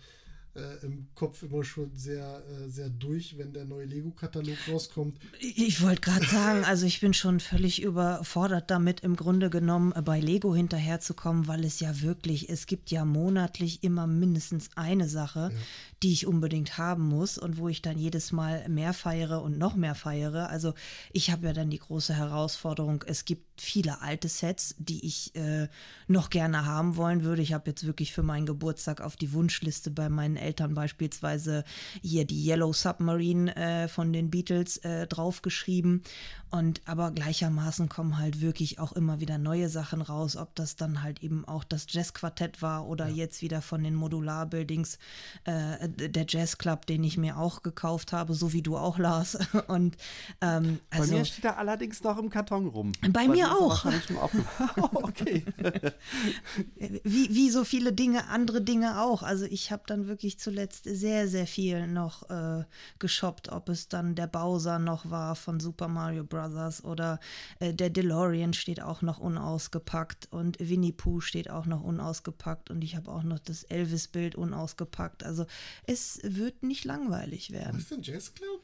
äh, im Kopf immer schon sehr, äh, sehr durch, wenn der neue Lego-Katalog rauskommt. Ich wollte gerade sagen, also ich bin schon völlig überfordert damit, im Grunde genommen äh, bei Lego hinterherzukommen, weil es ja wirklich, es gibt ja monatlich immer mindestens eine Sache, ja. die ich unbedingt haben muss und wo ich dann jedes Mal mehr feiere und noch mehr feiere. Also ich habe ja dann die große Herausforderung, es gibt viele alte Sets, die ich äh, noch gerne haben wollen würde. Ich habe jetzt wirklich für meinen Geburtstag auf die Wunschliste bei meinen Eltern beispielsweise hier die Yellow Submarine äh, von den Beatles äh, draufgeschrieben. Und aber gleichermaßen kommen halt wirklich auch immer wieder neue Sachen raus, ob das dann halt eben auch das Jazzquartett war oder ja. jetzt wieder von den Modular-Buildings äh, der Jazz Club, den ich mir auch gekauft habe, so wie du auch, Lars. Und ähm, also, bei mir steht er allerdings noch im Karton rum. Bei mir auch. okay. wie, wie so viele Dinge, andere Dinge auch. Also ich habe dann wirklich nicht zuletzt sehr, sehr viel noch äh, geshoppt, ob es dann der Bowser noch war von Super Mario Bros. oder äh, der DeLorean steht auch noch unausgepackt und Winnie Pooh steht auch noch unausgepackt und ich habe auch noch das Elvis-Bild unausgepackt. Also es wird nicht langweilig werden. Was ist denn Jazz Club?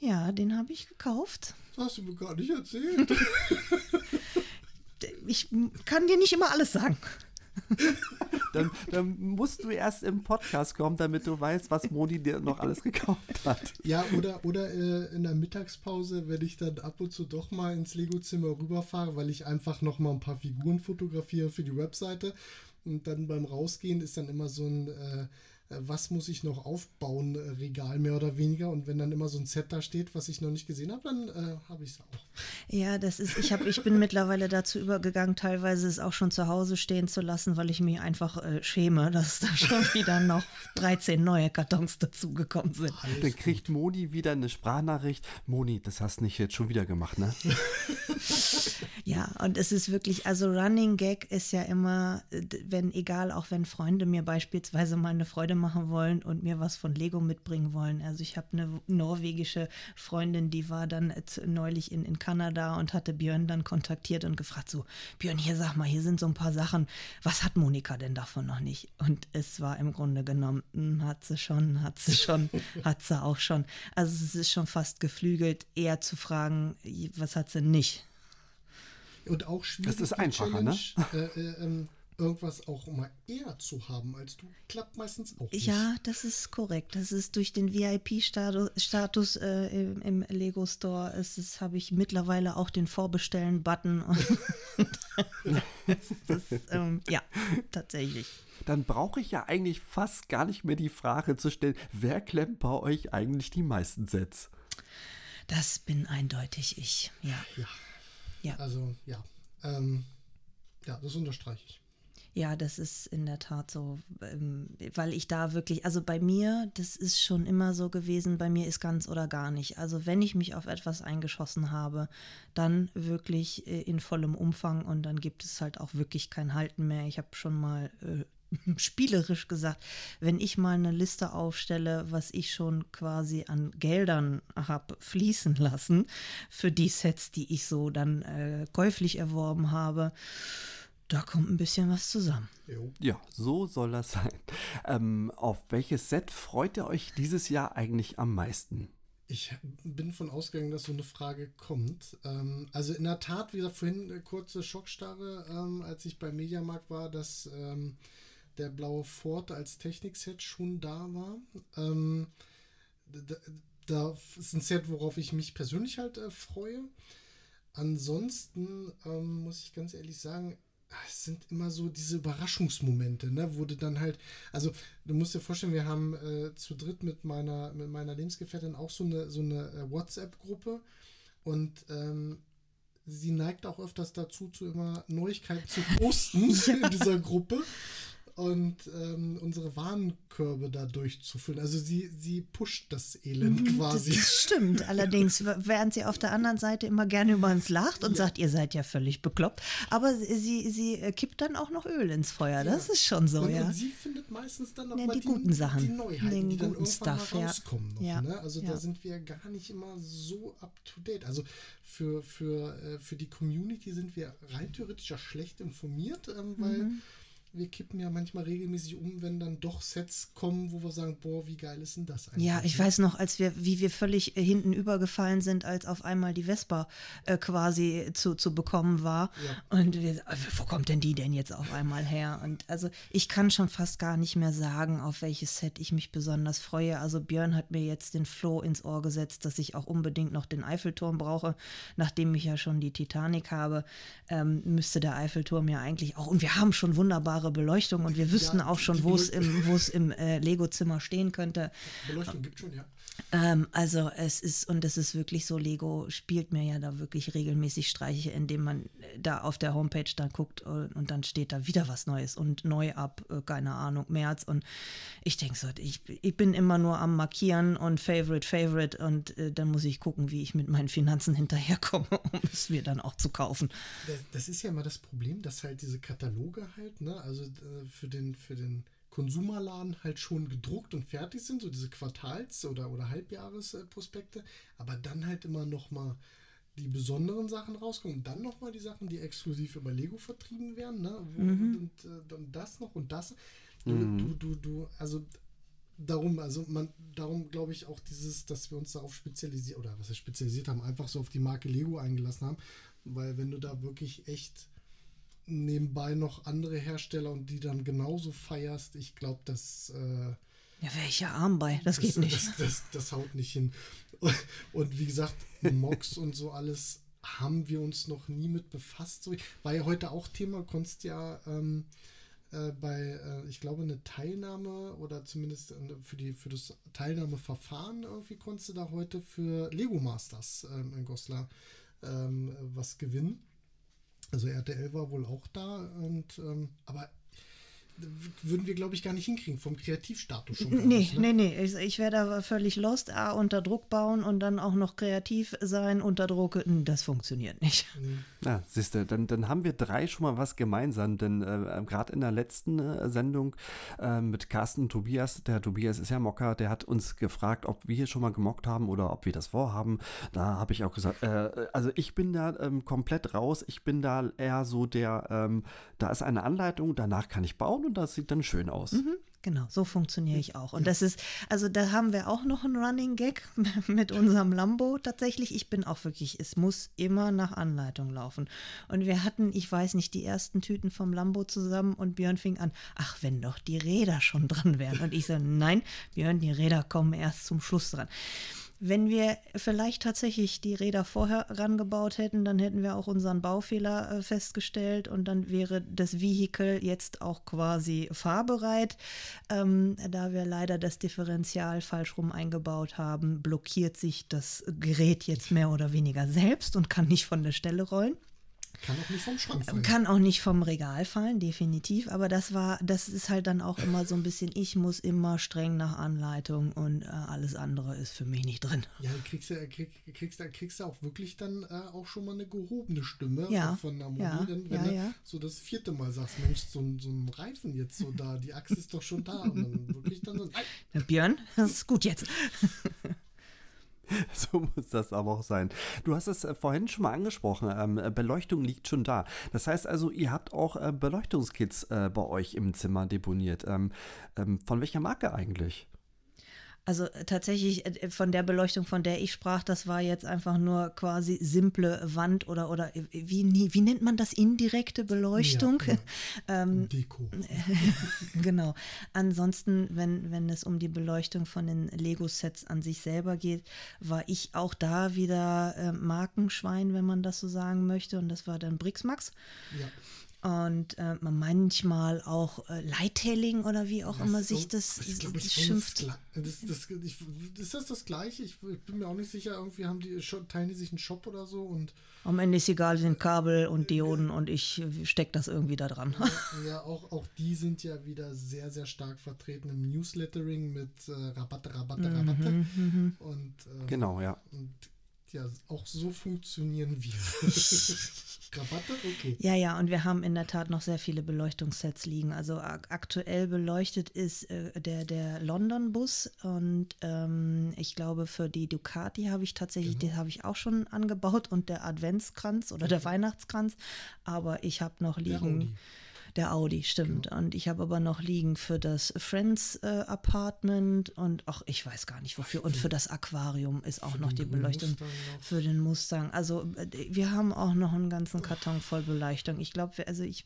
Ja, den habe ich gekauft. Das hast du mir gar nicht erzählt. ich kann dir nicht immer alles sagen. dann, dann, musst du erst im Podcast kommen, damit du weißt, was Moni dir noch alles gekauft hat. Ja, oder, oder äh, in der Mittagspause, wenn ich dann ab und zu doch mal ins Lego-Zimmer rüberfahre, weil ich einfach noch mal ein paar Figuren fotografiere für die Webseite. Und dann beim Rausgehen ist dann immer so ein äh, was muss ich noch aufbauen, äh, Regal mehr oder weniger. Und wenn dann immer so ein Set da steht, was ich noch nicht gesehen habe, dann äh, habe ich es auch. Ja, das ist, ich, hab, ich bin mittlerweile dazu übergegangen, teilweise es auch schon zu Hause stehen zu lassen, weil ich mich einfach äh, schäme, dass da schon wieder noch 13 neue Kartons dazugekommen sind. Alles dann kriegt Moni wieder eine Sprachnachricht. Moni, das hast du nicht jetzt schon wieder gemacht, ne? ja, und es ist wirklich, also Running Gag ist ja immer, wenn, egal, auch wenn Freunde mir beispielsweise mal eine Freude machen wollen und mir was von Lego mitbringen wollen. Also ich habe eine norwegische Freundin, die war dann neulich in, in Kanada und hatte Björn dann kontaktiert und gefragt, so, Björn, hier sag mal, hier sind so ein paar Sachen, was hat Monika denn davon noch nicht? Und es war im Grunde genommen, hm, hat sie schon, hat sie schon, hat sie auch schon. Also es ist schon fast geflügelt, eher zu fragen, was hat sie nicht? Und auch schwierig. Das ist einfacher, ne? Äh, äh, ähm, irgendwas auch mal eher zu haben als du, klappt meistens auch nicht. Ja, das ist korrekt. Das ist durch den VIP-Status äh, im, im, Lego Store. Es habe ich mittlerweile auch den Vorbestellen-Button. ähm, ja, tatsächlich. Dann brauche ich ja eigentlich fast gar nicht mehr die Frage zu stellen, wer klemmt bei euch eigentlich die meisten Sets? Das bin eindeutig ich, ja. Ja. Ja. Also, ja. Ähm, ja, das unterstreiche ich. Ja, das ist in der Tat so, ähm, weil ich da wirklich, also bei mir, das ist schon immer so gewesen, bei mir ist ganz oder gar nicht. Also wenn ich mich auf etwas eingeschossen habe, dann wirklich äh, in vollem Umfang und dann gibt es halt auch wirklich kein Halten mehr. Ich habe schon mal äh, spielerisch gesagt, wenn ich mal eine Liste aufstelle, was ich schon quasi an Geldern habe fließen lassen für die Sets, die ich so dann äh, käuflich erworben habe, da kommt ein bisschen was zusammen. Ja, so soll das sein. Ähm, auf welches Set freut ihr euch dieses Jahr eigentlich am meisten? Ich bin von ausgegangen, dass so eine Frage kommt. Ähm, also in der Tat, wie gesagt, vorhin eine kurze Schockstarre, ähm, als ich beim Mediamarkt war, dass ähm, der blaue Ford als Technikset schon da war. Ähm, da, da, ist ein Set, worauf ich mich persönlich halt äh, freue. Ansonsten ähm, muss ich ganz ehrlich sagen, es sind immer so diese Überraschungsmomente, ne, wo du dann halt, also du musst dir vorstellen, wir haben äh, zu dritt mit meiner, mit meiner Lebensgefährtin auch so eine, so eine äh, WhatsApp-Gruppe und ähm, sie neigt auch öfters dazu, zu immer Neuigkeiten zu posten in dieser Gruppe und ähm, unsere Warenkörbe da durchzufüllen. Also sie, sie pusht das Elend mhm, quasi. Das stimmt. Allerdings, während sie auf der anderen Seite immer gerne über uns lacht und ja. sagt, ihr seid ja völlig bekloppt. Aber sie, sie äh, kippt dann auch noch Öl ins Feuer. Ja. Das ist schon so, und, ja. Und sie findet meistens dann auch ja, die, die, guten Sachen. Die Neuheiten, den die dann irgendwann Stuff, rauskommen. Noch, ja. Ne? Also da sind wir gar nicht immer so up to date. Also für, für, äh, für die Community sind wir rein theoretisch ja schlecht informiert, ähm, weil mhm wir kippen ja manchmal regelmäßig um, wenn dann doch Sets kommen, wo wir sagen, boah, wie geil ist denn das eigentlich? Ja, ich weiß noch, als wir, wie wir völlig äh, hinten übergefallen sind, als auf einmal die Vespa äh, quasi zu, zu bekommen war. Ja. Und wir, äh, wo kommt denn die denn jetzt auf einmal her? Und also ich kann schon fast gar nicht mehr sagen, auf welches Set ich mich besonders freue. Also Björn hat mir jetzt den Floh ins Ohr gesetzt, dass ich auch unbedingt noch den Eiffelturm brauche, nachdem ich ja schon die Titanic habe, ähm, müsste der Eiffelturm ja eigentlich auch, und wir haben schon wunderbare wunderbare Beleuchtung und wir wüssten ja, auch schon, wo es im, wo es im äh, Lego-Zimmer stehen könnte. Beleuchtung gibt schon, ja. Ähm, also es ist, und es ist wirklich so, Lego spielt mir ja da wirklich regelmäßig Streiche, indem man äh, da auf der Homepage dann guckt und, und dann steht da wieder was Neues und neu ab, äh, keine Ahnung, März. Und ich denke so, ich, ich bin immer nur am Markieren und Favorite, Favorite und äh, dann muss ich gucken, wie ich mit meinen Finanzen hinterherkomme, um es mir dann auch zu kaufen. Das, das ist ja immer das Problem, dass halt diese Kataloge halt, ne, also äh, für den, für den Konsumerladen halt schon gedruckt und fertig sind, so diese Quartals- oder, oder Halbjahresprospekte, aber dann halt immer noch mal die besonderen Sachen rauskommen und dann noch mal die Sachen, die exklusiv über Lego vertrieben werden, ne? Mhm. Und, äh, dann das noch und das. Du, mhm. du, du, du, also darum, also man, darum glaube ich auch dieses, dass wir uns darauf spezialisiert oder was wir spezialisiert haben, einfach so auf die Marke Lego eingelassen haben, weil wenn du da wirklich echt nebenbei noch andere Hersteller und die dann genauso feierst, ich glaube, das äh, ja, wäre ich ja arm bei. Das, das geht nicht. Das, das, das, haut nicht hin. Und wie gesagt, Mox und so alles haben wir uns noch nie mit befasst. So, war ja heute auch Thema, konntest ja ähm, äh, bei, äh, ich glaube, eine Teilnahme oder zumindest für, die, für das Teilnahmeverfahren irgendwie konntest du da heute für Lego Masters ähm, in Goslar ähm, was gewinnen. Also RTL war wohl auch da und ähm, aber würden wir, glaube ich, gar nicht hinkriegen, vom Kreativstatus schon. Nee, ich, ne? nee, nee. Ich, ich wäre da völlig lost. A, unter Druck bauen und dann auch noch kreativ sein unter Druck. Das funktioniert nicht. Nee. Ja, siehst du, dann, dann haben wir drei schon mal was gemeinsam, denn äh, gerade in der letzten äh, Sendung äh, mit Carsten und Tobias, der Tobias ist ja Mocker, der hat uns gefragt, ob wir hier schon mal gemockt haben oder ob wir das vorhaben. Da habe ich auch gesagt, äh, also ich bin da ähm, komplett raus. Ich bin da eher so der, ähm, da ist eine Anleitung, danach kann ich bauen und das sieht dann schön aus. Mhm, genau, so funktioniere ich auch. Und das ist, also da haben wir auch noch einen Running Gag mit unserem Lambo tatsächlich. Ich bin auch wirklich, es muss immer nach Anleitung laufen. Und wir hatten, ich weiß nicht, die ersten Tüten vom Lambo zusammen und Björn fing an, ach, wenn doch die Räder schon dran wären. Und ich so, nein, Björn, die Räder kommen erst zum Schluss dran. Wenn wir vielleicht tatsächlich die Räder vorher rangebaut hätten, dann hätten wir auch unseren Baufehler äh, festgestellt und dann wäre das Vehikel jetzt auch quasi fahrbereit. Ähm, da wir leider das Differential falsch rum eingebaut haben, blockiert sich das Gerät jetzt mehr oder weniger selbst und kann nicht von der Stelle rollen. Kann auch nicht vom Schrank fallen. Kann auch nicht vom Regal fallen, definitiv. Aber das war, das ist halt dann auch immer so ein bisschen, ich muss immer streng nach Anleitung und äh, alles andere ist für mich nicht drin. Ja, kriegst du krieg, kriegst, kriegst auch wirklich dann äh, auch schon mal eine gehobene Stimme ja, von der Moni, ja, denn, wenn ja, du ja. so das vierte Mal sagst, Mensch, so, so ein Reifen jetzt so da, die Achse ist doch schon da. Und dann wirklich dann so, Björn, das ist gut jetzt. So muss das aber auch sein. Du hast es äh, vorhin schon mal angesprochen. Ähm, äh, Beleuchtung liegt schon da. Das heißt also, ihr habt auch äh, Beleuchtungskits bei euch im Zimmer deponiert. Ähm, ähm, von welcher Marke eigentlich? Also äh, tatsächlich äh, von der Beleuchtung, von der ich sprach, das war jetzt einfach nur quasi simple Wand oder oder äh, wie, wie nennt man das indirekte Beleuchtung? Ja, ja. ähm, Deko. genau. Ansonsten, wenn, wenn es um die Beleuchtung von den Lego-Sets an sich selber geht, war ich auch da wieder äh, Markenschwein, wenn man das so sagen möchte. Und das war dann Brixmax. Ja und äh, manchmal auch äh, Lightelling oder wie auch das immer sich das, das, das, das schimpft. Das, das, ich, ist das das Gleiche? Ich, ich, bin mir auch nicht sicher. Irgendwie haben die teilen die sich einen Shop oder so und am Ende ist egal, sind Kabel und Dioden und ich stecke das irgendwie da dran. Ja, ja, auch, auch die sind ja wieder sehr, sehr stark vertreten im Newslettering mit äh, Rabatte, Rabatte, Rabatte. Mhm, mhm. und, äh, genau, ja. Und ja, auch so funktionieren wir. Rabatte? Okay. Ja, ja, und wir haben in der Tat noch sehr viele Beleuchtungssets liegen. Also aktuell beleuchtet ist äh, der, der London-Bus und ähm, ich glaube, für die Ducati habe ich tatsächlich, genau. den habe ich auch schon angebaut und der Adventskranz oder der Weihnachtskranz. Aber ich habe noch liegen. Der Audi, stimmt. Genau. Und ich habe aber noch liegen für das Friends äh, Apartment und auch ich weiß gar nicht wofür. Und für das Aquarium ist auch noch die Beleuchtung Mustang für den Mustang. Also äh, wir haben auch noch einen ganzen Karton voll Beleuchtung. Ich glaube, also ich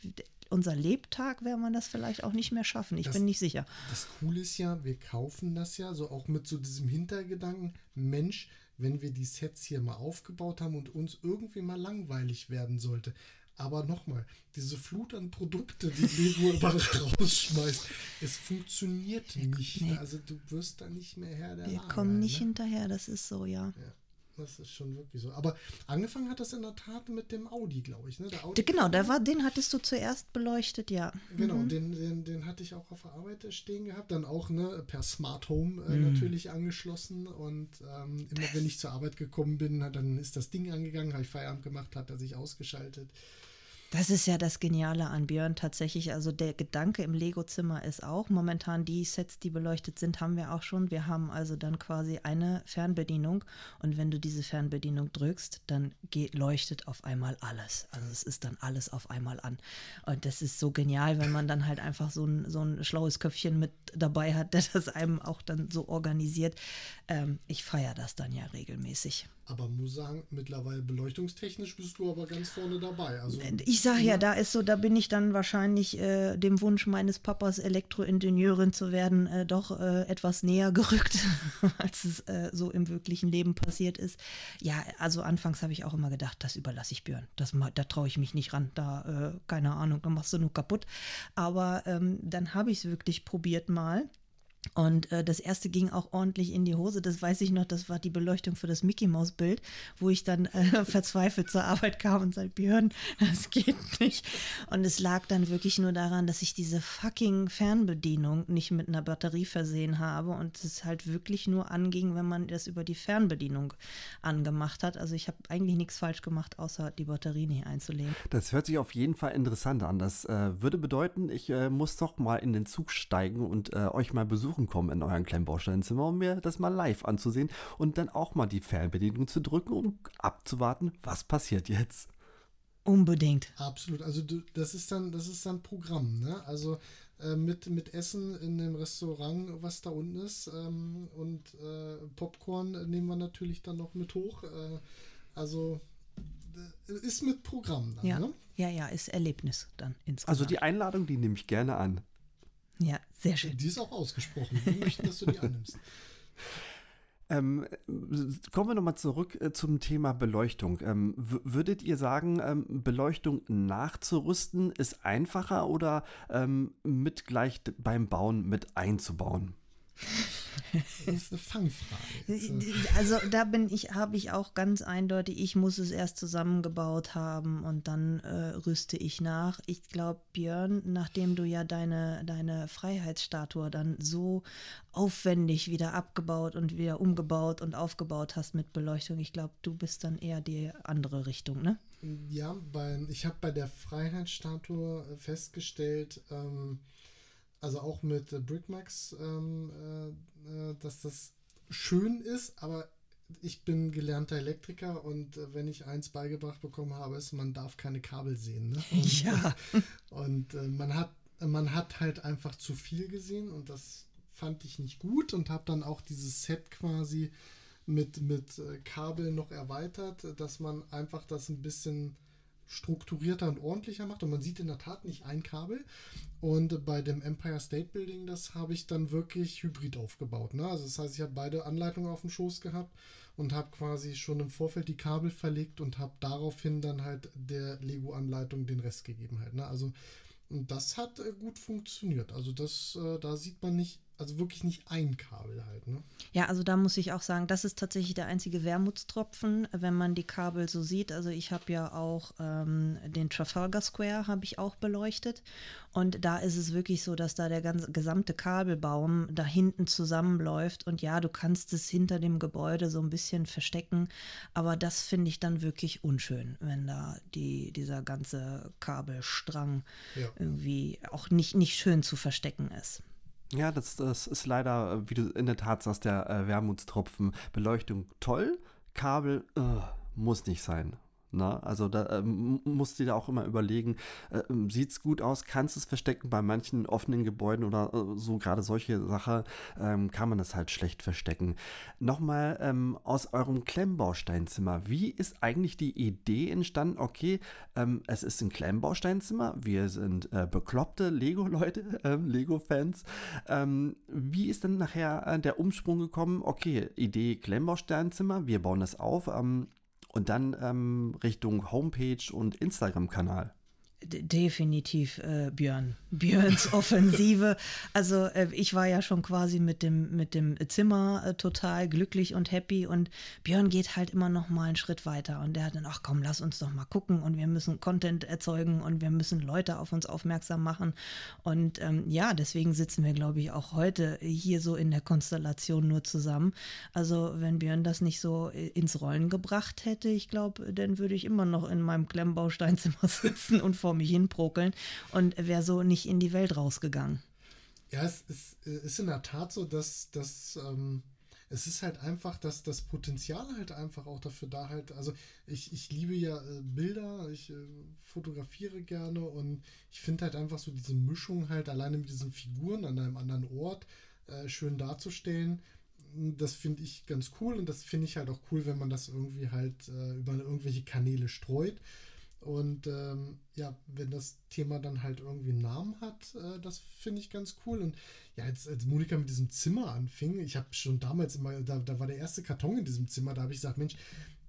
unser Lebtag werden wir das vielleicht auch nicht mehr schaffen. Ich das, bin nicht sicher. Das Coole ist ja, wir kaufen das ja so auch mit so diesem Hintergedanken, Mensch, wenn wir die Sets hier mal aufgebaut haben und uns irgendwie mal langweilig werden sollte, aber nochmal, diese Flut an Produkte, die Lego überall rausschmeißt, es funktioniert nicht. Nee. Also du wirst da nicht mehr her der Wir Lage, kommen nicht ne? hinterher, das ist so, ja. ja. Das ist schon wirklich so. Aber angefangen hat das in der Tat mit dem Audi, glaube ich. Ne? Der Audi genau, der war, den hattest du zuerst beleuchtet, ja. Genau, mhm. den, den, den hatte ich auch auf der Arbeit stehen gehabt. Dann auch ne, per Smart Home äh, mhm. natürlich angeschlossen. Und ähm, immer wenn ich zur Arbeit gekommen bin, dann ist das Ding angegangen, habe ich Feierabend gemacht, hat er sich ausgeschaltet. Das ist ja das Geniale an Björn tatsächlich. Also der Gedanke im Lego-Zimmer ist auch, momentan die Sets, die beleuchtet sind, haben wir auch schon. Wir haben also dann quasi eine Fernbedienung und wenn du diese Fernbedienung drückst, dann geht, leuchtet auf einmal alles. Also es ist dann alles auf einmal an. Und das ist so genial, wenn man dann halt einfach so ein, so ein schlaues Köpfchen mit dabei hat, der das einem auch dann so organisiert. Ähm, ich feiere das dann ja regelmäßig. Aber muss sagen, mittlerweile beleuchtungstechnisch bist du aber ganz vorne dabei. Also, ich sage ja, da ist so, da bin ich dann wahrscheinlich äh, dem Wunsch meines Papas, Elektroingenieurin zu werden, äh, doch äh, etwas näher gerückt, als es äh, so im wirklichen Leben passiert ist. Ja, also anfangs habe ich auch immer gedacht, das überlasse ich Björn. Das, da traue ich mich nicht ran. Da, äh, keine Ahnung, da machst du nur kaputt. Aber ähm, dann habe ich es wirklich probiert mal. Und äh, das erste ging auch ordentlich in die Hose. Das weiß ich noch, das war die Beleuchtung für das Mickey Maus Bild, wo ich dann äh, verzweifelt zur Arbeit kam und sagte, Björn, das geht nicht. Und es lag dann wirklich nur daran, dass ich diese fucking Fernbedienung nicht mit einer Batterie versehen habe und es halt wirklich nur anging, wenn man das über die Fernbedienung angemacht hat. Also ich habe eigentlich nichts falsch gemacht, außer die Batterie nicht einzulegen. Das hört sich auf jeden Fall interessant an. Das äh, würde bedeuten, ich äh, muss doch mal in den Zug steigen und äh, euch mal besuchen besuchen kommen in euren kleinen Baustellenzimmer, um mir das mal live anzusehen und dann auch mal die Fernbedienung zu drücken, um abzuwarten, was passiert jetzt. Unbedingt. Absolut. Also du, das ist dann, das ist dann Programm, ne? Also äh, mit, mit Essen in dem Restaurant, was da unten ist, ähm, und äh, Popcorn nehmen wir natürlich dann noch mit hoch. Äh, also äh, ist mit Programm dann, ja. ne? Ja, ja, ist Erlebnis dann insgesamt. Also die Einladung, die nehme ich gerne an. Ja, sehr schön. Die ist auch ausgesprochen. Wir möchten, dass du die annimmst. Ähm, kommen wir nochmal zurück äh, zum Thema Beleuchtung. Ähm, würdet ihr sagen, ähm, Beleuchtung nachzurüsten ist einfacher oder ähm, mit gleich beim Bauen mit einzubauen? Das ist eine Fangfrage. Also da bin ich, habe ich auch ganz eindeutig, ich muss es erst zusammengebaut haben und dann äh, rüste ich nach. Ich glaube, Björn, nachdem du ja deine, deine Freiheitsstatue dann so aufwendig wieder abgebaut und wieder umgebaut und aufgebaut hast mit Beleuchtung, ich glaube, du bist dann eher die andere Richtung, ne? Ja, bei, ich habe bei der Freiheitsstatue festgestellt, ähm, also auch mit äh, Brickmax, ähm, äh, äh, dass das schön ist, aber ich bin gelernter Elektriker und äh, wenn ich eins beigebracht bekommen habe, ist, man darf keine Kabel sehen. Ne? Und, ja. Und äh, man hat man hat halt einfach zu viel gesehen und das fand ich nicht gut und habe dann auch dieses Set quasi mit, mit Kabel noch erweitert, dass man einfach das ein bisschen strukturierter und ordentlicher macht. Und man sieht in der Tat nicht ein Kabel. Und bei dem Empire State Building, das habe ich dann wirklich hybrid aufgebaut. Ne? Also das heißt, ich habe beide Anleitungen auf dem Schoß gehabt und habe quasi schon im Vorfeld die Kabel verlegt und habe daraufhin dann halt der Lego-Anleitung den Rest gegeben halt. Ne? Also und das hat äh, gut funktioniert. Also das, äh, da sieht man nicht also wirklich nicht ein Kabel halt, ne? Ja, also da muss ich auch sagen, das ist tatsächlich der einzige Wermutstropfen, wenn man die Kabel so sieht. Also ich habe ja auch ähm, den Trafalgar Square habe ich auch beleuchtet und da ist es wirklich so, dass da der ganze gesamte Kabelbaum da hinten zusammenläuft und ja, du kannst es hinter dem Gebäude so ein bisschen verstecken, aber das finde ich dann wirklich unschön, wenn da die, dieser ganze Kabelstrang ja. irgendwie auch nicht, nicht schön zu verstecken ist. Ja, das, das ist leider, wie du in der Tat sagst, der äh, Wermutstropfen. Beleuchtung toll, Kabel uh, muss nicht sein. Na, ne? also da äh, musst du dir auch immer überlegen, äh, sieht es gut aus, kannst es verstecken bei manchen offenen Gebäuden oder äh, so gerade solche Sachen ähm, kann man das halt schlecht verstecken. Nochmal ähm, aus eurem Klemmbausteinzimmer, wie ist eigentlich die Idee entstanden? Okay, ähm, es ist ein Klemmbausteinzimmer, wir sind äh, bekloppte Lego-Leute, ähm, Lego-Fans. Ähm, wie ist denn nachher äh, der Umsprung gekommen? Okay, Idee Klemmbausteinzimmer, wir bauen das auf. Und dann ähm, Richtung Homepage und Instagram-Kanal. Definitiv äh, Björn. Björns Offensive. Also äh, ich war ja schon quasi mit dem, mit dem Zimmer äh, total glücklich und happy und Björn geht halt immer noch mal einen Schritt weiter und der hat dann, ach komm, lass uns doch mal gucken und wir müssen Content erzeugen und wir müssen Leute auf uns aufmerksam machen. Und ähm, ja, deswegen sitzen wir, glaube ich, auch heute hier so in der Konstellation nur zusammen. Also wenn Björn das nicht so äh, ins Rollen gebracht hätte, ich glaube, dann würde ich immer noch in meinem Klemmbausteinzimmer sitzen und vor mich hinprokeln und wäre so nicht in die Welt rausgegangen. Ja, es ist, äh, ist in der Tat so, dass, dass ähm, es ist halt einfach, dass das Potenzial halt einfach auch dafür da halt, also ich, ich liebe ja äh, Bilder, ich äh, fotografiere gerne und ich finde halt einfach so diese Mischung halt alleine mit diesen Figuren an einem anderen Ort äh, schön darzustellen. Das finde ich ganz cool und das finde ich halt auch cool, wenn man das irgendwie halt äh, über irgendwelche Kanäle streut. Und ähm, ja, wenn das Thema dann halt irgendwie einen Namen hat, äh, das finde ich ganz cool. Und ja, als, als Monika mit diesem Zimmer anfing, ich habe schon damals immer, da, da war der erste Karton in diesem Zimmer, da habe ich gesagt, Mensch,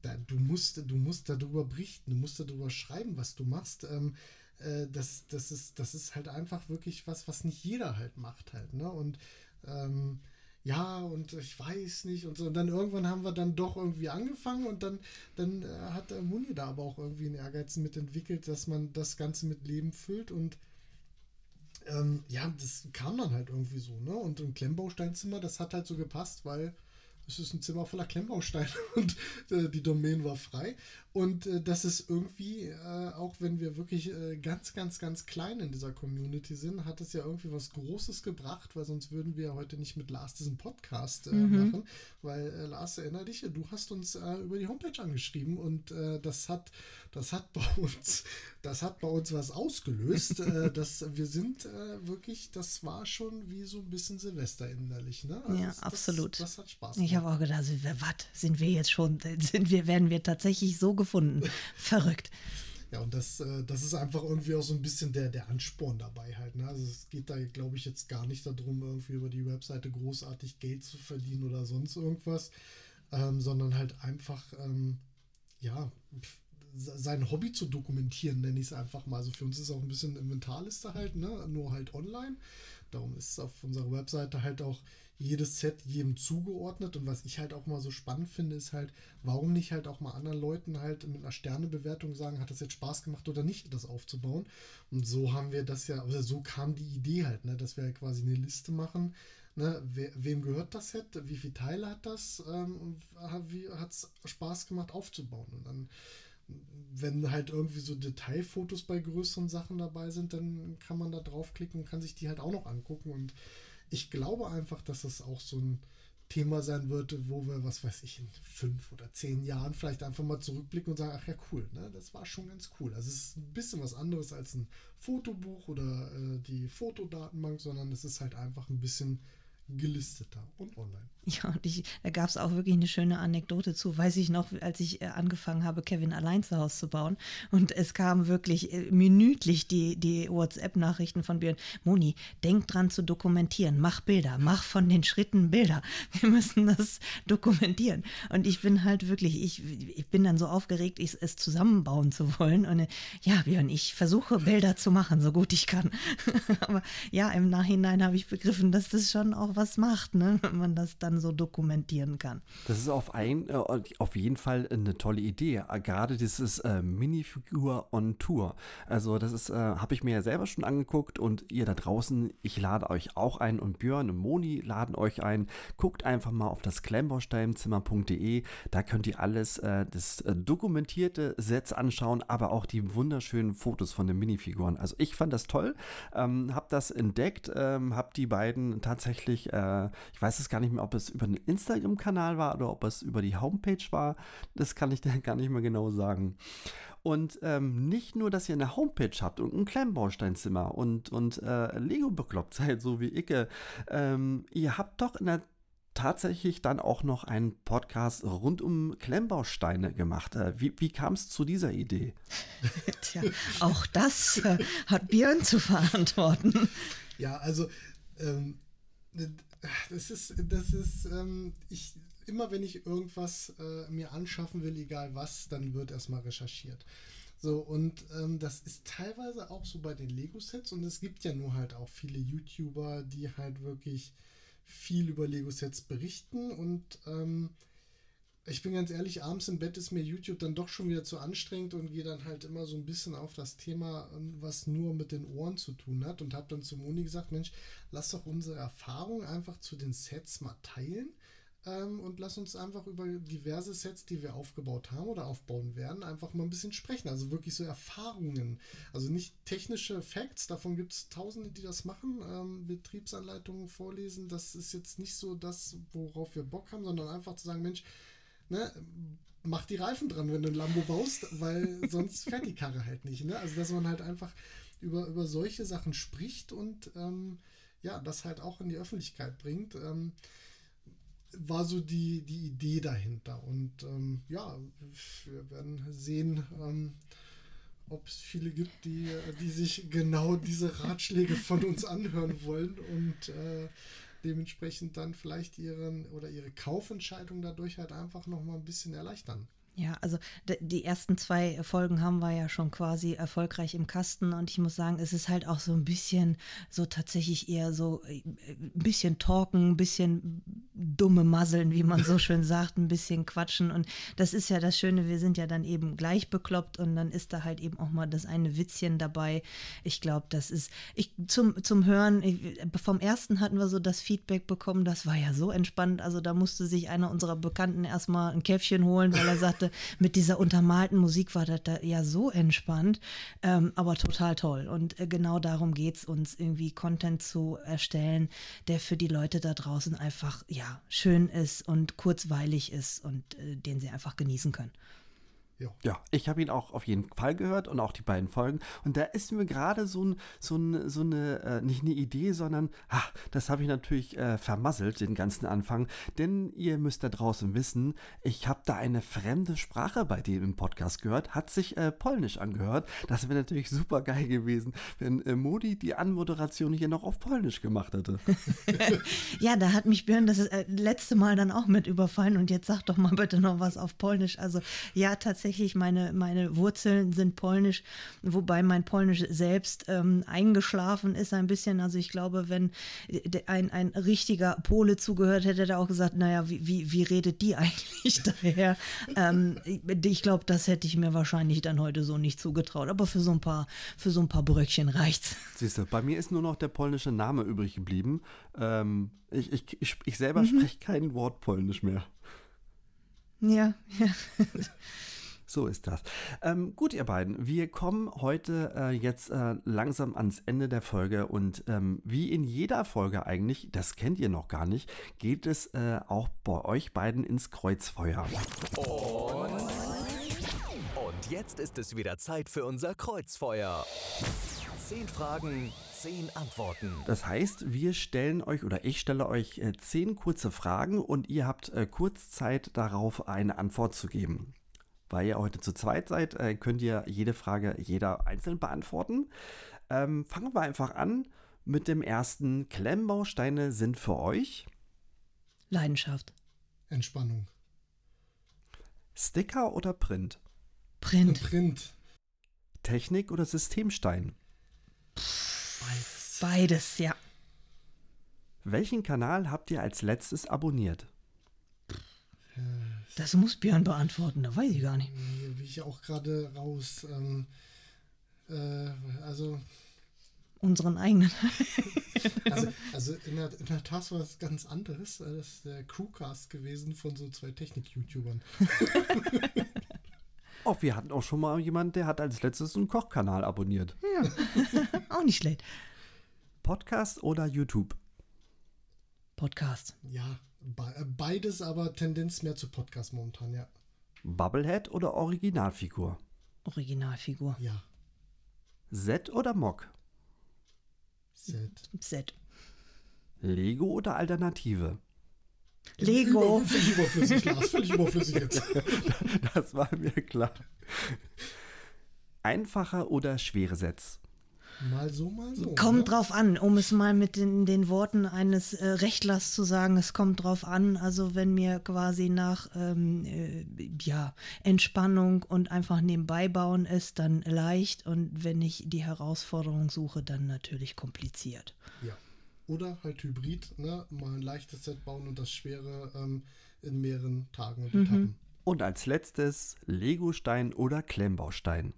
da, du musst, du musst darüber berichten, du musst darüber schreiben, was du machst. Ähm, äh, das, das, ist, das ist halt einfach wirklich was, was nicht jeder halt macht halt. Ne? Und ähm, ja, und ich weiß nicht und so. Und dann irgendwann haben wir dann doch irgendwie angefangen und dann, dann äh, hat der Muni da aber auch irgendwie einen Ehrgeiz mit entwickelt, dass man das Ganze mit Leben füllt und ähm, ja, das kam dann halt irgendwie so, ne? Und ein Klemmbausteinzimmer, das hat halt so gepasst, weil es ist ein Zimmer voller Klemmbausteine und äh, die Domain war frei. Und äh, das ist irgendwie, äh, auch wenn wir wirklich äh, ganz, ganz, ganz klein in dieser Community sind, hat es ja irgendwie was Großes gebracht, weil sonst würden wir heute nicht mit Lars diesen Podcast äh, mhm. machen. Weil äh, Lars, erinnere dich, du hast uns über die Homepage angeschrieben und das hat, das hat bei uns, das hat bei uns was ausgelöst. dass wir sind wirklich, das war schon wie so ein bisschen Silvester innerlich. Ne? Also ja, das, absolut. Das, das hat Spaß gemacht. Ich habe auch gedacht, was sind wir jetzt schon, sind wir, werden wir tatsächlich so gefunden. Verrückt. Ja, und das, äh, das ist einfach irgendwie auch so ein bisschen der, der Ansporn dabei halt. Ne? Also es geht da, glaube ich, jetzt gar nicht darum, irgendwie über die Webseite großartig Geld zu verdienen oder sonst irgendwas, ähm, sondern halt einfach, ähm, ja, sein Hobby zu dokumentieren, nenne ich es einfach mal. Also für uns ist es auch ein bisschen Inventarliste halt, ne? nur halt online. Darum ist es auf unserer Webseite halt auch jedes Set jedem zugeordnet. Und was ich halt auch mal so spannend finde, ist halt, warum nicht halt auch mal anderen Leuten halt mit einer Sternebewertung sagen, hat das jetzt Spaß gemacht oder nicht, das aufzubauen. Und so haben wir das ja, oder so kam die Idee halt, ne, dass wir halt quasi eine Liste machen. Ne, we, wem gehört das Set? Wie viele Teile hat das? Ähm, wie hat es Spaß gemacht aufzubauen? Und dann wenn halt irgendwie so Detailfotos bei größeren Sachen dabei sind, dann kann man da draufklicken und kann sich die halt auch noch angucken. Und ich glaube einfach, dass das auch so ein Thema sein wird, wo wir, was weiß ich, in fünf oder zehn Jahren vielleicht einfach mal zurückblicken und sagen, ach ja, cool, ne? das war schon ganz cool. Also es ist ein bisschen was anderes als ein Fotobuch oder äh, die Fotodatenbank, sondern es ist halt einfach ein bisschen gelisteter und online. Ja, und ich, da gab es auch wirklich eine schöne Anekdote zu, weiß ich noch, als ich äh, angefangen habe, Kevin allein zu Hause zu bauen. Und es kamen wirklich äh, minütlich die, die WhatsApp-Nachrichten von Björn. Moni, denk dran zu dokumentieren, mach Bilder, mach von den Schritten Bilder. Wir müssen das dokumentieren. Und ich bin halt wirklich, ich, ich bin dann so aufgeregt, ich, es zusammenbauen zu wollen. Und äh, ja, Björn, ich versuche Bilder zu machen, so gut ich kann. Aber ja, im Nachhinein habe ich begriffen, dass das schon auch was macht, ne? wenn man das dann so dokumentieren kann. Das ist auf, ein, äh, auf jeden Fall eine tolle Idee. Gerade dieses äh, Minifigur on Tour. Also das äh, habe ich mir ja selber schon angeguckt und ihr da draußen, ich lade euch auch ein und Björn und Moni laden euch ein. Guckt einfach mal auf das klemmbausteinzimmer.de. Da könnt ihr alles, äh, das äh, dokumentierte Sets anschauen, aber auch die wunderschönen Fotos von den Minifiguren. Also ich fand das toll, ähm, habe das entdeckt, ähm, habe die beiden tatsächlich, äh, ich weiß es gar nicht mehr, ob es es über den Instagram-Kanal war oder ob es über die Homepage war, das kann ich dir gar nicht mehr genau sagen. Und ähm, nicht nur, dass ihr eine Homepage habt und ein Klemmbausteinzimmer und, und äh, Lego bekloppt seid, so wie Icke, ähm, ihr habt doch in der tatsächlich dann auch noch einen Podcast rund um Klemmbausteine gemacht. Äh, wie, wie kam es zu dieser Idee? Tja, auch das äh, hat Björn zu verantworten. Ja, also ähm, das ist, das ist, ähm, ich, immer wenn ich irgendwas äh, mir anschaffen will, egal was, dann wird erstmal recherchiert. So, und ähm, das ist teilweise auch so bei den Lego-Sets und es gibt ja nur halt auch viele YouTuber, die halt wirklich viel über Lego-Sets berichten und ähm, ich bin ganz ehrlich, abends im Bett ist mir YouTube dann doch schon wieder zu anstrengend und gehe dann halt immer so ein bisschen auf das Thema, was nur mit den Ohren zu tun hat und habe dann zu Moni gesagt, Mensch, lass doch unsere Erfahrung einfach zu den Sets mal teilen ähm, und lass uns einfach über diverse Sets, die wir aufgebaut haben oder aufbauen werden, einfach mal ein bisschen sprechen. Also wirklich so Erfahrungen. Also nicht technische Facts, davon gibt es tausende, die das machen, ähm, Betriebsanleitungen vorlesen. Das ist jetzt nicht so das, worauf wir Bock haben, sondern einfach zu sagen, Mensch, ne, mach die Reifen dran, wenn du ein Lambo baust, weil sonst fährt die Karre halt nicht. Ne? Also dass man halt einfach über, über solche Sachen spricht und ähm, ja, das halt auch in die Öffentlichkeit bringt. Ähm, war so die, die Idee dahinter. Und ähm, ja, wir werden sehen, ähm, ob es viele gibt, die, die sich genau diese Ratschläge von uns anhören wollen und äh, dementsprechend dann vielleicht ihren oder ihre Kaufentscheidung dadurch halt einfach nochmal ein bisschen erleichtern. Ja, also die ersten zwei Folgen haben wir ja schon quasi erfolgreich im Kasten und ich muss sagen, es ist halt auch so ein bisschen so tatsächlich eher so äh, ein bisschen talken, ein bisschen dumme Masseln, wie man so schön sagt, ein bisschen quatschen und das ist ja das Schöne, wir sind ja dann eben gleich bekloppt und dann ist da halt eben auch mal das eine Witzchen dabei. Ich glaube, das ist ich zum zum Hören ich, vom ersten hatten wir so das Feedback bekommen, das war ja so entspannt, also da musste sich einer unserer Bekannten erstmal ein Käffchen holen, weil er sagt dachte, mit dieser untermalten Musik war das da ja so entspannt, ähm, aber total toll. Und äh, genau darum geht es uns, irgendwie Content zu erstellen, der für die Leute da draußen einfach ja schön ist und kurzweilig ist und äh, den sie einfach genießen können. Ja. ja, ich habe ihn auch auf jeden Fall gehört und auch die beiden Folgen. Und da ist mir gerade so, ein, so, ein, so eine, äh, nicht eine Idee, sondern, ach, das habe ich natürlich äh, vermasselt, den ganzen Anfang. Denn ihr müsst da draußen wissen, ich habe da eine fremde Sprache bei dem im Podcast gehört, hat sich äh, polnisch angehört. Das wäre natürlich super geil gewesen, wenn äh, Modi die Anmoderation hier noch auf polnisch gemacht hätte. ja, da hat mich Björn das äh, letzte Mal dann auch mit überfallen und jetzt sag doch mal bitte noch was auf polnisch. Also ja, tatsächlich tatsächlich, meine, meine Wurzeln sind polnisch, wobei mein Polnisch selbst ähm, eingeschlafen ist ein bisschen. Also ich glaube, wenn ein, ein richtiger Pole zugehört hätte, hätte er auch gesagt, naja, wie, wie, wie redet die eigentlich daher? ähm, ich glaube, das hätte ich mir wahrscheinlich dann heute so nicht zugetraut. Aber für so ein paar, für so ein paar Bröckchen reicht's. Siehst du, bei mir ist nur noch der polnische Name übrig geblieben. Ähm, ich, ich, ich, ich selber mhm. spreche kein Wort Polnisch mehr. Ja, ja. So ist das. Ähm, gut, ihr beiden, wir kommen heute äh, jetzt äh, langsam ans Ende der Folge und ähm, wie in jeder Folge eigentlich, das kennt ihr noch gar nicht, geht es äh, auch bei euch beiden ins Kreuzfeuer. Und, und jetzt ist es wieder Zeit für unser Kreuzfeuer. Zehn Fragen, zehn Antworten. Das heißt, wir stellen euch oder ich stelle euch äh, zehn kurze Fragen und ihr habt äh, kurz Zeit darauf, eine Antwort zu geben. Weil ihr heute zu zweit seid, äh, könnt ihr jede Frage jeder einzeln beantworten. Ähm, fangen wir einfach an mit dem ersten. Klemmbausteine sind für euch Leidenschaft. Entspannung. Sticker oder Print? Print. Print. Technik oder Systemstein? Beides. Beides, ja. Welchen Kanal habt ihr als letztes abonniert? Äh, das muss Björn beantworten, da weiß ich gar nicht. Nee, bin ich auch gerade raus. Ähm, äh, also. Unseren eigenen. also, also in, der, in der Tat war es ganz anderes. Das ist der Crewcast gewesen von so zwei Technik-YouTubern. Oh, wir hatten auch schon mal jemanden, der hat als letztes einen Kochkanal abonniert. Ja, auch nicht schlecht. Podcast oder YouTube? Podcast. Ja, äh, beides, aber Tendenz mehr zu Podcast momentan, ja. Bubblehead oder Originalfigur? Originalfigur. Ja. Set oder Mock? Set. Set. Lego oder Alternative? Lego. Völlig überflüssig, Lars. Völlig überflüssig jetzt. Das war mir klar. Einfacher oder schwere Sets? Mal so, mal so. Kommt ne? drauf an, um es mal mit den, den Worten eines äh, Rechtlers zu sagen, es kommt drauf an. Also wenn mir quasi nach ähm, äh, ja, Entspannung und einfach nebenbei bauen ist, dann leicht. Und wenn ich die Herausforderung suche, dann natürlich kompliziert. Ja. Oder halt Hybrid, ne? Mal ein leichtes Set bauen und das schwere ähm, in mehreren Tagen und Etappen. Und als letztes Legostein oder Klemmbaustein.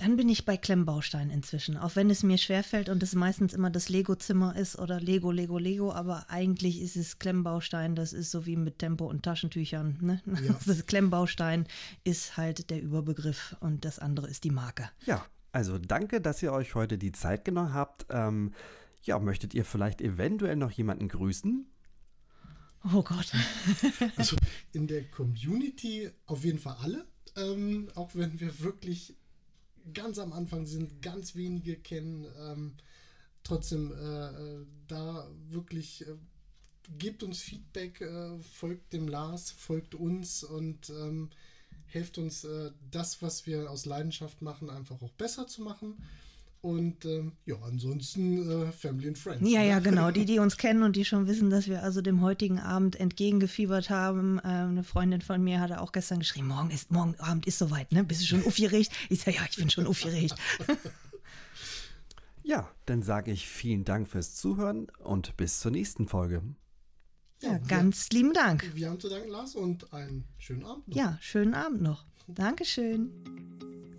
Dann bin ich bei Klemmbaustein inzwischen, auch wenn es mir schwerfällt und es meistens immer das Lego-Zimmer ist oder Lego, Lego, Lego, aber eigentlich ist es Klemmbaustein, das ist so wie mit Tempo und Taschentüchern. Ne? Ja. Das Klemmbaustein ist halt der Überbegriff und das andere ist die Marke. Ja, also danke, dass ihr euch heute die Zeit genommen habt. Ähm, ja, möchtet ihr vielleicht eventuell noch jemanden grüßen? Oh Gott. Also in der Community auf jeden Fall alle. Ähm, auch wenn wir wirklich ganz am Anfang sind, ganz wenige kennen. Ähm, trotzdem äh, äh, da wirklich äh, gebt uns Feedback, äh, folgt dem Lars, folgt uns und ähm, helft uns, äh, das, was wir aus Leidenschaft machen, einfach auch besser zu machen. Und ähm, ja, ansonsten äh, Family and Friends. Ja, ne? ja, genau. Die, die uns kennen und die schon wissen, dass wir also dem heutigen Abend entgegengefiebert haben. Ähm, eine Freundin von mir hatte auch gestern geschrieben, morgen ist, morgen Abend ist soweit, ne? Bist du schon aufgeregt? Ich sage, ja, ich bin schon aufgeregt. Ja, dann sage ich vielen Dank fürs Zuhören und bis zur nächsten Folge. Ja, wir- ganz lieben Dank. Wir haben zu danken, Lars, und einen schönen Abend. noch. Ja, schönen Abend noch. Dankeschön.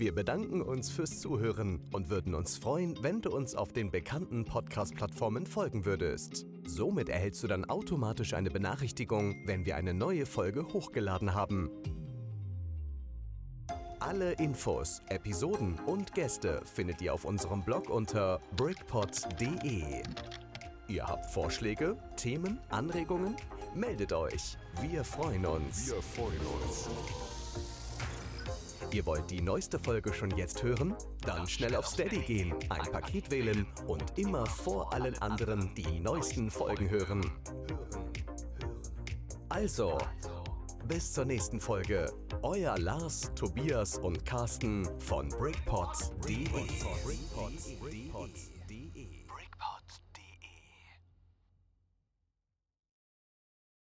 Wir bedanken uns fürs Zuhören und würden uns freuen, wenn du uns auf den bekannten Podcast-Plattformen folgen würdest. Somit erhältst du dann automatisch eine Benachrichtigung, wenn wir eine neue Folge hochgeladen haben. Alle Infos, Episoden und Gäste findet ihr auf unserem Blog unter brickpots.de. Ihr habt Vorschläge, Themen, Anregungen? Meldet euch. Wir freuen uns. Wir freuen uns. Ihr wollt die neueste Folge schon jetzt hören? Dann schnell auf Steady gehen, ein Paket wählen und immer vor allen anderen die neuesten Folgen hören. Also, bis zur nächsten Folge. Euer Lars, Tobias und Carsten von BrickPots.de.